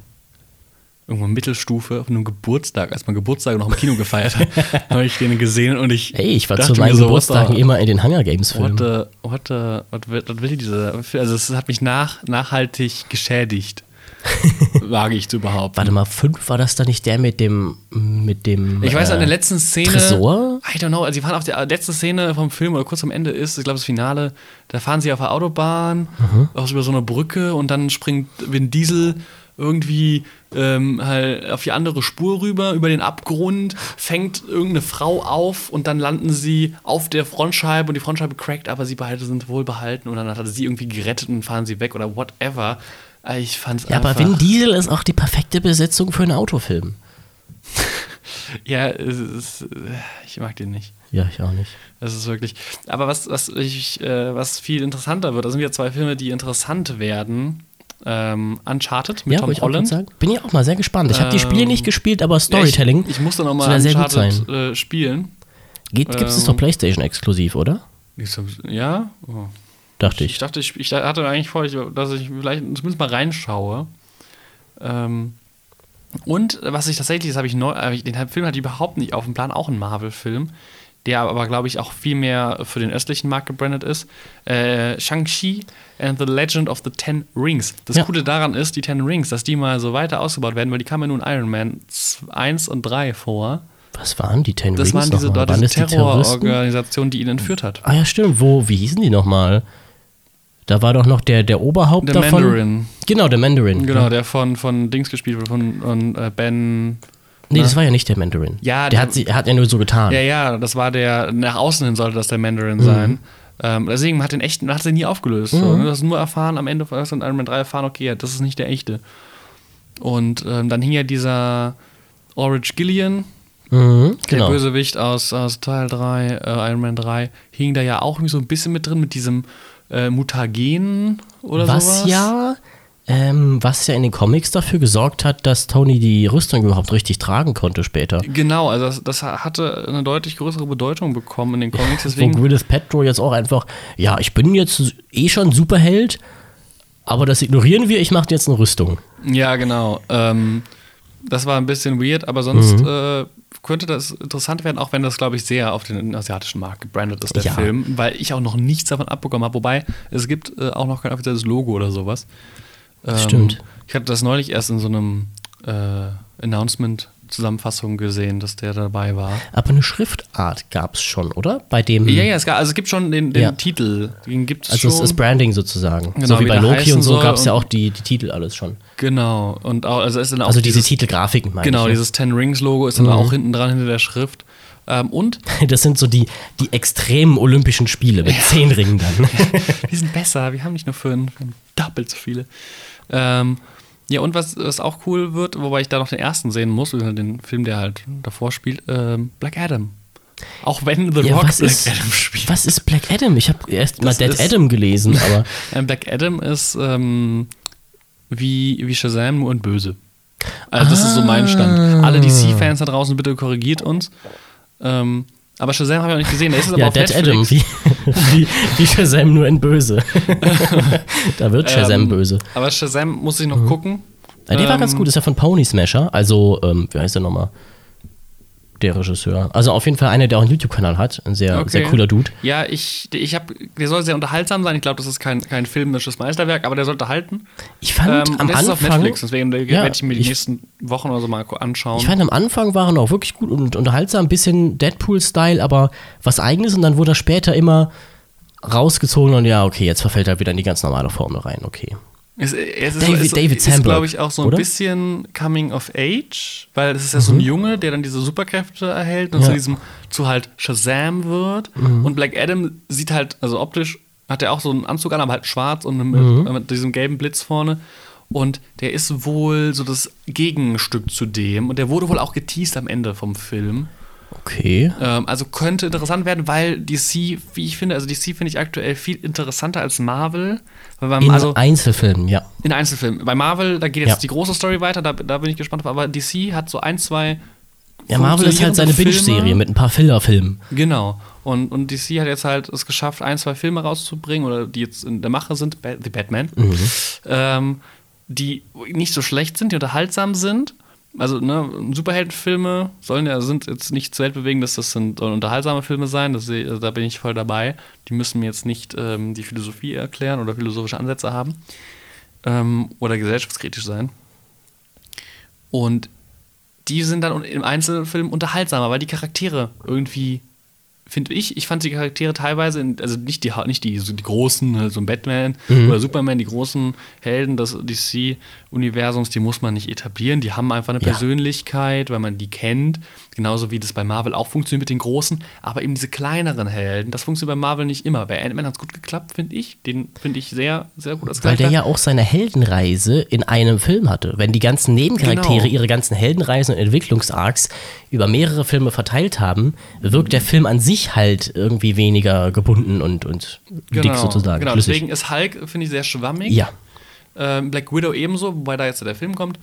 irgendwo Mittelstufe, auf einem Geburtstag, als man Geburtstag noch im Kino gefeiert hat, habe ich den gesehen und ich. Hey, ich war zu meinen so, Geburtstagen what immer in den Hunger Games What Filmen. the, what the, what will, what will diese, also es hat mich nach, nachhaltig geschädigt, wage ich zu behaupten. Warte mal, fünf war das da nicht der mit dem, mit dem. Ich weiß, äh, an der letzten Szene. Tresor? I don't know. Also, sie fahren auf der letzten Szene vom Film oder kurz am Ende ist, ich glaube, das Finale. Da fahren sie auf der Autobahn, Mhm. auch über so eine Brücke und dann springt Vin Diesel irgendwie ähm, halt auf die andere Spur rüber, über den Abgrund, fängt irgendeine Frau auf und dann landen sie auf der Frontscheibe und die Frontscheibe crackt, aber sie beide sind wohlbehalten und dann hat er sie irgendwie gerettet und fahren sie weg oder whatever. Äh, Ich fand's Ja, aber einfach. Vin Diesel ist auch die perfekte Besetzung für einen Autofilm. Ja, es ist, äh, ich mag den nicht. Ja, ich auch nicht. Das ist wirklich. Aber was, was, ich, äh, was viel interessanter wird, das sind wieder zwei Filme, die interessant werden. Ähm, Uncharted mit ja, Tom auch Holland. Bin ich auch mal sehr gespannt. Ich habe die Spiele Ähm, nicht gespielt, aber Ja, Storytelling ich, ich musste noch soll mal ja Uncharted äh, spielen. Geht, gibt es ähm, doch PlayStation exklusiv, oder? Ja? Oh. Dachte Ich ich. dachte, ich, ich hatte eigentlich vor, dass ich vielleicht zumindest mal reinschaue. Ähm, und was ich tatsächlich, das habe ich neu, äh, den Film hatte ich überhaupt nicht auf dem Plan, auch ein Marvel-Film, der aber, glaube ich, auch viel mehr für den östlichen Markt gebrandet ist. Äh, Shang-Chi and the Legend of the Ten Rings. Das Ja. Coole daran ist, die Ten Rings, dass die mal so weiter ausgebaut werden, weil die kamen ja nun Iron Man 1 und 3 vor. Was waren die Ten Das Rings waren diese, dort Waren diese das die Terroristen? Terrororganisation, die ihn entführt hat. Ah ja, stimmt. Wo, wie hießen die nochmal? Da war doch noch der, der Oberhaupt Der davon. Mandarin. Genau, der Mandarin. Genau, der von, von Dings gespielt wird, von, von äh, Ben. Nee, ne? das war ja nicht der Mandarin. Ja, der der- hat, sie, er hat ja nur so getan. Ja, ja, das war der, nach außen hin sollte das der Mandarin Mhm. sein. Ähm, deswegen hat den echten, hat sie nie aufgelöst. So, Mhm. ne? Du hast nur erfahren, am Ende von Iron Man 3 erfahren, okay, ja, das ist nicht der echte. Und ähm, dann hing ja dieser Orange Gillian, Mhm, der genau. Bösewicht aus, aus Teil 3, äh, Iron Man 3, hing da ja auch irgendwie so ein bisschen mit drin, mit diesem äh, Mutagen oder was sowas. ja, ähm, was ja in den Comics dafür gesorgt hat, dass Tony die Rüstung überhaupt richtig tragen konnte später. Genau, also das, das hatte eine deutlich größere Bedeutung bekommen in den Comics. Wo Deswegen Gwyneth Paltrow jetzt auch einfach, ja, ich bin jetzt eh schon Superheld, aber das ignorieren wir, ich mache jetzt eine Rüstung. Ja, genau. Ähm, das war ein bisschen weird, aber sonst Mhm. äh, könnte das interessant werden, auch wenn das, glaube ich, sehr auf den asiatischen Markt gebrandet ist, der Ja. Film, weil ich auch noch nichts davon abbekommen habe. Wobei, es gibt äh, auch noch kein offizielles Logo oder sowas. Ähm, stimmt. Ich hatte das neulich erst in so einem äh, Announcement-Zusammenfassung gesehen, dass der dabei war. Aber eine Schriftart gab es schon, oder? Bei dem. Ja, ja, es, gab, also es gibt schon den, den Ja. Titel. Den gibt es Also schon. es ist Branding sozusagen. Genau, so wie wie bei Loki und so gab es ja auch die, die Titel alles schon. Genau. Und auch, also ist dann auch Also diese Titelgrafiken meine Genau, ich. ja. dieses Ten Rings Logo ist dann Mhm. auch hinten dran hinter der Schrift. Ähm, und Das sind so die, die extremen Olympischen Spiele mit zehn Ringen dann. wir sind besser, wir haben nicht nur fünf, wir haben doppelt so viele. Ähm, ja, und was, was auch cool wird, wobei ich da noch den ersten sehen muss, den Film, der halt davor spielt, ähm, Black Adam. Auch wenn The Ja, Rock was Black ist- Adam spielt. Was ist Black Adam? Ich habe erst mal Das Dead ist- Adam gelesen, aber Ähm, Black Adam ist ähm, wie, wie Shazam, nur in böse. Also das ist so mein Stand. Ah. Alle DC-Fans da draußen, bitte korrigiert uns. Ähm, aber Shazam habe ich auch nicht gesehen. Der ist aber ja, auf Dead. Adam, wie, wie, wie Shazam nur in böse. da wird Shazam Ähm, böse. Aber Shazam muss ich noch gucken. Ja, der war ähm, ganz gut, ist ja von Pony Smasher, also, ähm, wie heißt der nochmal? Der Regisseur. Also auf jeden Fall einer, der auch einen YouTube-Kanal hat. Ein sehr, Okay. sehr cooler Dude. Ja, ich, ich hab, der soll sehr unterhaltsam sein. Ich glaube, das ist kein, kein filmisches Meisterwerk, aber der soll unterhalten. Ich fand Ähm, am der ist auf Anfang. Netflix, deswegen Ja, werde ich mir die ich- nächsten Wochen oder so mal anschauen. Ich fand am Anfang waren auch wirklich gut und unterhaltsam, ein bisschen Deadpool-Style, aber was eigenes und dann wurde er später immer rausgezogen und ja, okay, jetzt verfällt er wieder in die ganz normale Formel rein, okay. Es, es ist, David- ist, David ist Sandberg, glaube ich, auch so ein oder? bisschen Coming of Age, weil es ist ja so ein Junge, der dann diese Superkräfte erhält und Mhm. Ja. Mhm. zu diesem, zu halt Shazam wird. Und Black Adam sieht halt, also optisch hat er auch so einen Anzug an, aber halt schwarz und mit, Mhm. mit diesem gelben Blitz vorne. Und der ist wohl so das Gegenstück zu dem. Und der wurde wohl auch geteased am Ende vom Film. Okay. Ähm, also könnte interessant werden, weil DC, wie ich finde, also DC finde ich aktuell viel interessanter als Marvel. In also Einzelfilmen, ja. in Einzelfilmen. Bei Marvel, da geht jetzt Ja. die große Story weiter, da, da bin ich gespannt drauf. Aber DC hat so ein, zwei Ja, Marvel ist halt seine Binge-Serie mit ein paar Filler-Filmen. Genau. Und, und DC hat jetzt halt es geschafft, ein, zwei Filme rauszubringen, oder die jetzt in der Mache sind, The Batman, ähm, die nicht so schlecht sind, die unterhaltsam sind. Also, ne, Superheldenfilme sollen ja, sind jetzt nicht zu weltbewegend, das sind, sollen unterhaltsame Filme sein, das, da bin ich voll dabei. Die müssen mir jetzt nicht ähm, die Philosophie erklären oder philosophische Ansätze haben ähm, oder gesellschaftskritisch sein. Und die sind dann im Einzelfilm unterhaltsamer, weil die Charaktere irgendwie, finde ich, ich fand die Charaktere teilweise, in, also nicht die, nicht die, so die großen, halt so ein Batman oder Superman, die großen Helden des DC-Universums, die muss man nicht etablieren. Die haben einfach eine Ja. Persönlichkeit, weil man die kennt. Genauso wie das bei Marvel auch funktioniert mit den großen. Aber eben diese kleineren Helden, das funktioniert bei Marvel nicht immer. Bei Ant-Man hat es gut geklappt, finde ich. Den finde ich sehr, sehr gut als Weil der ja auch seine Heldenreise in einem Film hatte. Wenn die ganzen Nebencharaktere Genau. ihre ganzen Heldenreisen und Entwicklungsarcs über mehrere Filme verteilt haben, wirkt der Film an sich halt irgendwie weniger gebunden und, und dick sozusagen. Genau, flüssig. deswegen ist Hulk, finde ich, sehr schwammig. Ja, Ähm, Black Widow ebenso, wobei da jetzt der Film kommt.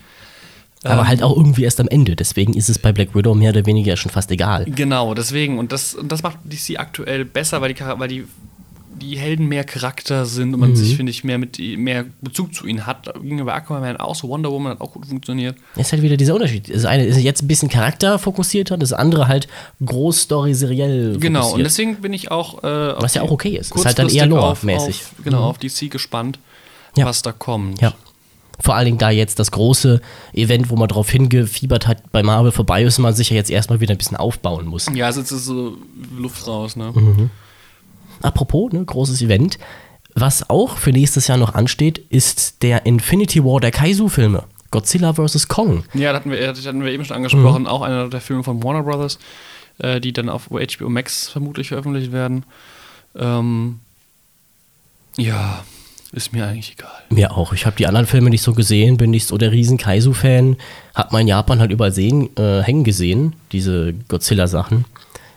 Aber Ähm, halt auch irgendwie erst am Ende. Deswegen ist es bei Black Widow mehr oder weniger schon fast egal. Genau, deswegen. Und das, und das macht DC aktuell besser, weil die, weil die, die Helden mehr Charakter sind und man sich, finde ich, mehr mit mehr Bezug zu ihnen hat. Gegenüber Aquaman auch so. Wonder Woman hat auch gut funktioniert. Ist halt wieder dieser Unterschied. Das eine ist jetzt ein bisschen charakterfokussierter, das andere halt groß-story seriell Genau, und deswegen bin ich auch. Äh, Was ja auch okay ist. Ist halt dann eher Lore-mäßig. Genau, auf DC gespannt, Ja. was da kommt. Ja. Vor allen Dingen, da jetzt das große Event, wo man drauf hingefiebert hat, bei Marvel vorbei ist man sich ja jetzt erstmal wieder ein bisschen aufbauen muss. Ja, es ist so Luft raus, ne? Mhm. Apropos, ne, großes Event. Was auch für nächstes Jahr noch ansteht, ist der Infinity War der Kaizu-Filme. Godzilla vs. Kong. Ja, das hatten wir, das hatten wir eben schon angesprochen. Mhm. Auch einer der Filme von Warner Brothers, äh, die dann auf HBO Max vermutlich veröffentlicht werden. Ähm, ja, ist mir eigentlich egal. Mir auch. Ich habe die anderen Filme nicht so gesehen, bin nicht so der riesen Kaizu-Fan. Hab mal in Japan halt überall sehen, äh, hängen gesehen, diese Godzilla-Sachen.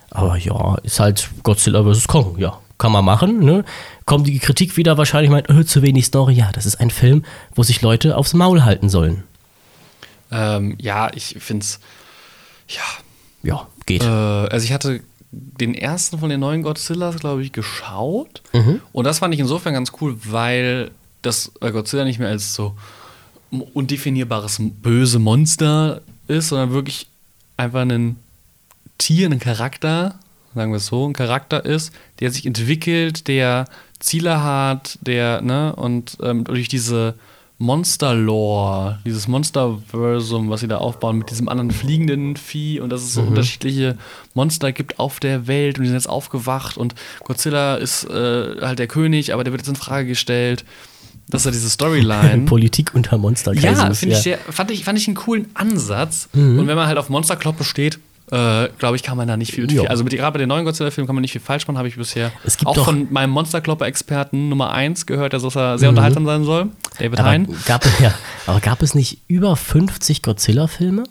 Aber ja, ist halt Godzilla vs. Kong. Ja, kann man machen. Ne? Kommt die Kritik wieder wahrscheinlich, meint, äh, zu wenig Story. Ja, das ist ein Film, wo sich Leute aufs Maul halten sollen. Ähm, ja, ich finde es. Ja. Ja, geht. Äh, also, ich hatte den ersten von den neuen Godzillas, glaube ich, geschaut. Mhm. Und das fand ich insofern ganz cool, weil das äh, Godzilla nicht mehr als so undefinierbares böse Monster ist, sondern wirklich einfach ein Tier, ein Charakter, sagen wir es so, ein Charakter ist, der sich entwickelt, der Ziele hat, der, ne, und ähm, durch diese Monster-Lore, dieses Monsterversum, was sie da aufbauen mit diesem anderen fliegenden Vieh und dass es so unterschiedliche Monster gibt auf der Welt und die sind jetzt aufgewacht und Godzilla ist äh, halt der König, aber der wird jetzt in Frage gestellt. Das ist ja diese Storyline. Politik unter Monster Ja, finde ich fand ich, fand ich einen coolen Ansatz. Und wenn man halt auf Monsterkloppe steht, äh, glaube ich, kann man da nicht viel. Viel also mit, gerade bei den neuen Godzilla-Filmen kann man nicht viel falsch machen, habe ich bisher Es gibt auch von meinem Monsterkloppe-Experten Nummer 1 gehört, dass er sehr unterhaltsam sein soll. David aber Hein. gab, ja, aber gab es nicht über 50 Godzilla-Filme?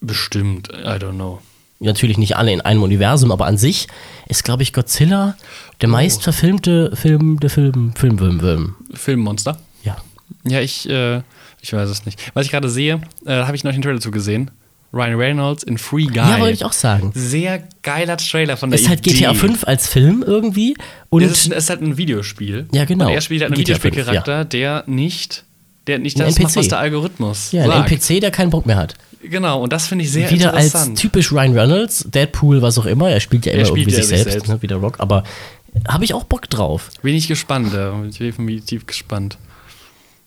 Bestimmt, I don't know. Natürlich nicht alle in einem Universum, aber an sich ist, glaube ich, Godzilla der Oh. meist verfilmte Film der Film, Film, Film, Film. Filmmonster. Ja. Ja, ich, äh, ich weiß es nicht. Was ich gerade sehe, äh, habe ich noch den Trailer zu gesehen. Ryan Reynolds in Free Guy. Ja, wollte ich auch sagen. Sehr geiler Trailer von der Ist halt Idee. GTA 5 als Film irgendwie und es, ist, ist halt ein Videospiel. Ja, genau. Und er spielt halt einen GTA 5, Videospielcharakter, der nicht, der nicht Ein das macht, NPC. was der Algorithmus ja, ein sagt. NPC, der keinen Bock mehr hat. Genau, und das finde ich sehr Wieder als interessant. typisch Ryan Reynolds, Deadpool, was auch immer. Er spielt ja Er immer spielt irgendwie ja sich selbst, selbst. Ne, wie der Rock, aber habe ich auch Bock drauf. Bin ich gespannt, da bin ich definitiv gespannt.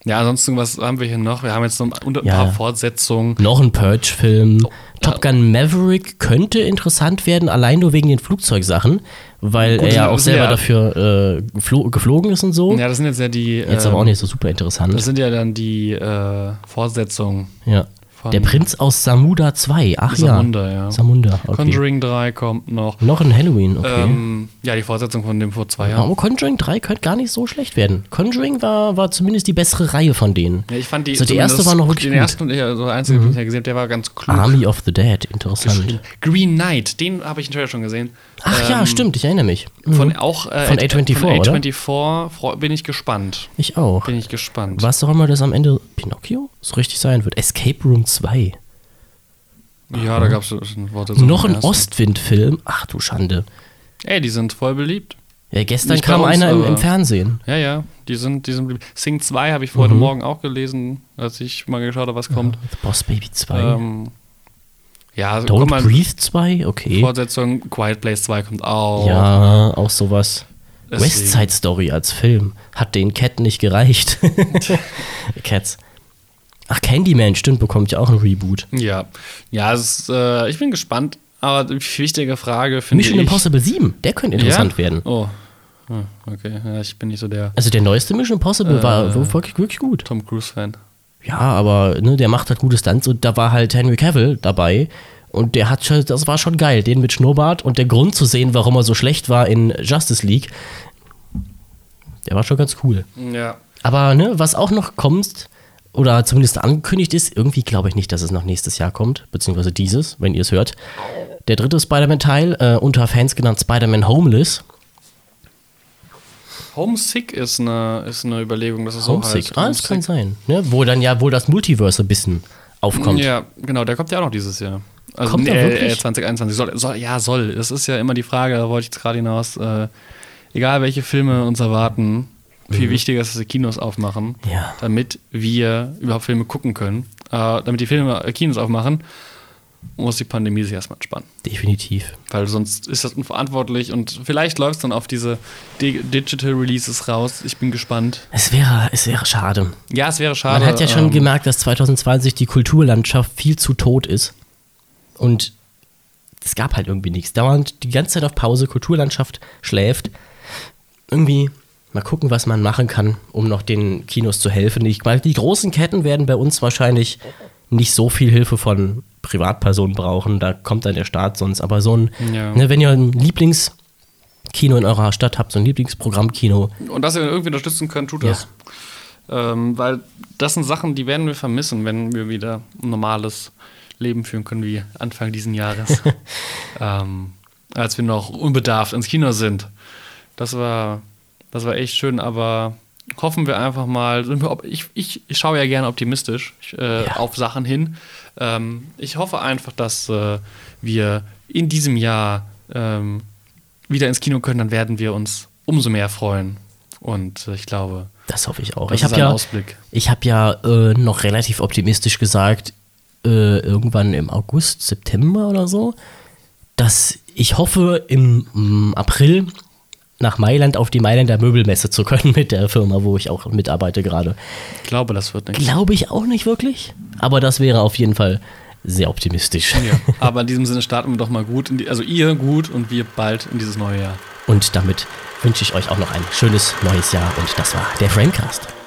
Ja, ansonsten, was haben wir hier noch? Wir haben jetzt noch ein ein Ja. paar Fortsetzungen. Noch ein Purge-Film. Top Gun Maverick könnte interessant werden, allein nur wegen den Flugzeugsachen, weil Gut, er ja auch selber ja- dafür äh, geflo geflogen ist und so. Ja, das sind jetzt ja die. Jetzt ähm, aber auch nicht so super interessant. Das sind ja dann die äh, Fortsetzungen. Ja. Der Prinz aus Samunda 2. Ach Samunda, ja. ja. Samunda, okay. Conjuring 3 kommt noch. Noch ein Halloween, okay. Ähm, ja, die Fortsetzung von dem vor zwei Ja, Jahren. aber Conjuring 3 könnte gar nicht so schlecht werden. Conjuring war, war zumindest die bessere Reihe von denen. Ja, ich fand die. Also die erste war noch wirklich Den gut. ersten, ja, so der einzige, den ich ja gesehen habe, der war ganz klug. Army of the Dead, interessant. Green Knight, den habe ich Trailer schon gesehen. Ach ja, Ähm, stimmt, ich erinnere mich. Mhm. Von auch äh, Von A24, von oder? A24 freu- bin ich gespannt. Ich auch. Bin ich gespannt. Was auch immer das am Ende Pinocchio so richtig sein wird. Escape Room 2. Ja, da gab es ein Wort dazu. Noch ein. Ostwind-Film. Ach du Schande. Ey, die sind voll beliebt. Ja, gestern Nicht kam uns, einer im, im Fernsehen. Ja, ja, die sind, die sind beliebt. Sing 2 habe ich heute Mhm. Morgen auch gelesen, als ich mal geschaut habe, was kommt. The Boss Baby 2. Ähm, ja, also, Don't guck mal, Breathe 2, okay. Fortsetzung, Quiet Place 2 kommt auch. Ja, auch sowas. Deswegen. West Side Story als Film. Hat den Cat nicht gereicht. Cats. Ach, Candyman, stimmt, bekommt ja auch ein Reboot. Ja, ja ist, äh, ich bin gespannt, aber die wichtige Frage finde ich. Mission Impossible 7, der könnte interessant ja? werden. Oh, Hm, okay, ja, ich bin nicht so der Also der neueste Mission Impossible war Äh. wirklich, wirklich gut. Tom Cruise-Fan. Ja, aber ne, der macht halt gute Stunts und da war halt Henry Cavill dabei. Und der hat schon, das war schon geil, den mit Schnurrbart und der Grund zu sehen, warum er so schlecht war in Justice League, der war schon ganz cool. Ja. Aber ne, was auch noch kommt, oder zumindest angekündigt ist, irgendwie glaube ich nicht, dass es noch nächstes Jahr kommt, beziehungsweise dieses, wenn ihr es hört. Der dritte Spider-Man-Teil, äh, unter Fans genannt Spider-Man Homeless. Homesick ist eine, ist eine Überlegung, dass es so Homesick, heißt. ah, das kann sein. Ne? Wo dann ja wohl das Multiverse ein bisschen aufkommt. Ja, genau, der kommt ja auch noch dieses Jahr. Also Kommt nee, wirklich? äh, 2021. Soll, soll, ja, soll. Das ist ja immer die Frage, da wollte ich jetzt gerade hinaus. Äh, egal, welche Filme uns erwarten, viel wichtiger ist, dass die Kinos aufmachen, Mhm. Ja. damit wir überhaupt Filme gucken können. Äh, damit die Filme äh, Kinos aufmachen, muss die Pandemie sich erstmal entspannen. Definitiv. Weil sonst ist das unverantwortlich und vielleicht läuft es dann auf diese Di Digital Releases raus. Ich bin gespannt. Es wäre, es wäre schade. Ja, es wäre schade. Man hat ja schon ähm, gemerkt, dass 2020 die Kulturlandschaft viel zu tot ist. Und es gab halt irgendwie nichts. Dauernd die ganze Zeit auf Pause, Kulturlandschaft schläft. Irgendwie mal gucken, was man machen kann, um noch den Kinos zu helfen. Ich meine, die großen Ketten werden bei uns wahrscheinlich nicht so viel Hilfe von Privatpersonen brauchen. Da kommt dann der Staat sonst. Aber so ein, Ja. ne, wenn ihr ein Lieblingskino in eurer Stadt habt, so ein Lieblingsprogrammkino, Und dass ihr irgendwie unterstützen könnt, tut Ja. das. Ähm, weil das sind Sachen, die werden wir vermissen, wenn wir wieder ein normales Leben führen können wie Anfang diesen Jahres. ähm, als wir noch unbedarft ins Kino sind. Das war, das war echt schön, aber hoffen wir einfach mal. Ich, ich, ich schaue ja gerne optimistisch äh, Ja. auf Sachen hin. Ähm, ich hoffe einfach, dass äh, wir in diesem Jahr ähm, wieder ins Kino können, dann werden wir uns umso mehr freuen. Und äh, ich glaube, das hoffe ich auch. ich habe ja, Ausblick. Ich habe ja äh, noch relativ optimistisch gesagt, äh, irgendwann im August, September oder so, dass ich hoffe, im mm, April nach Mailand auf die Mailänder Möbelmesse zu können mit der Firma, wo ich auch mitarbeite gerade. Ich glaube, das wird nichts. Glaube ich auch nicht wirklich, aber das wäre auf jeden Fall sehr optimistisch. Ja. Aber in diesem Sinne starten wir doch mal gut, die, also ihr gut und wir bald in dieses neue Jahr. Und damit wünsche ich euch auch noch ein schönes neues Jahr und das war der Framecast.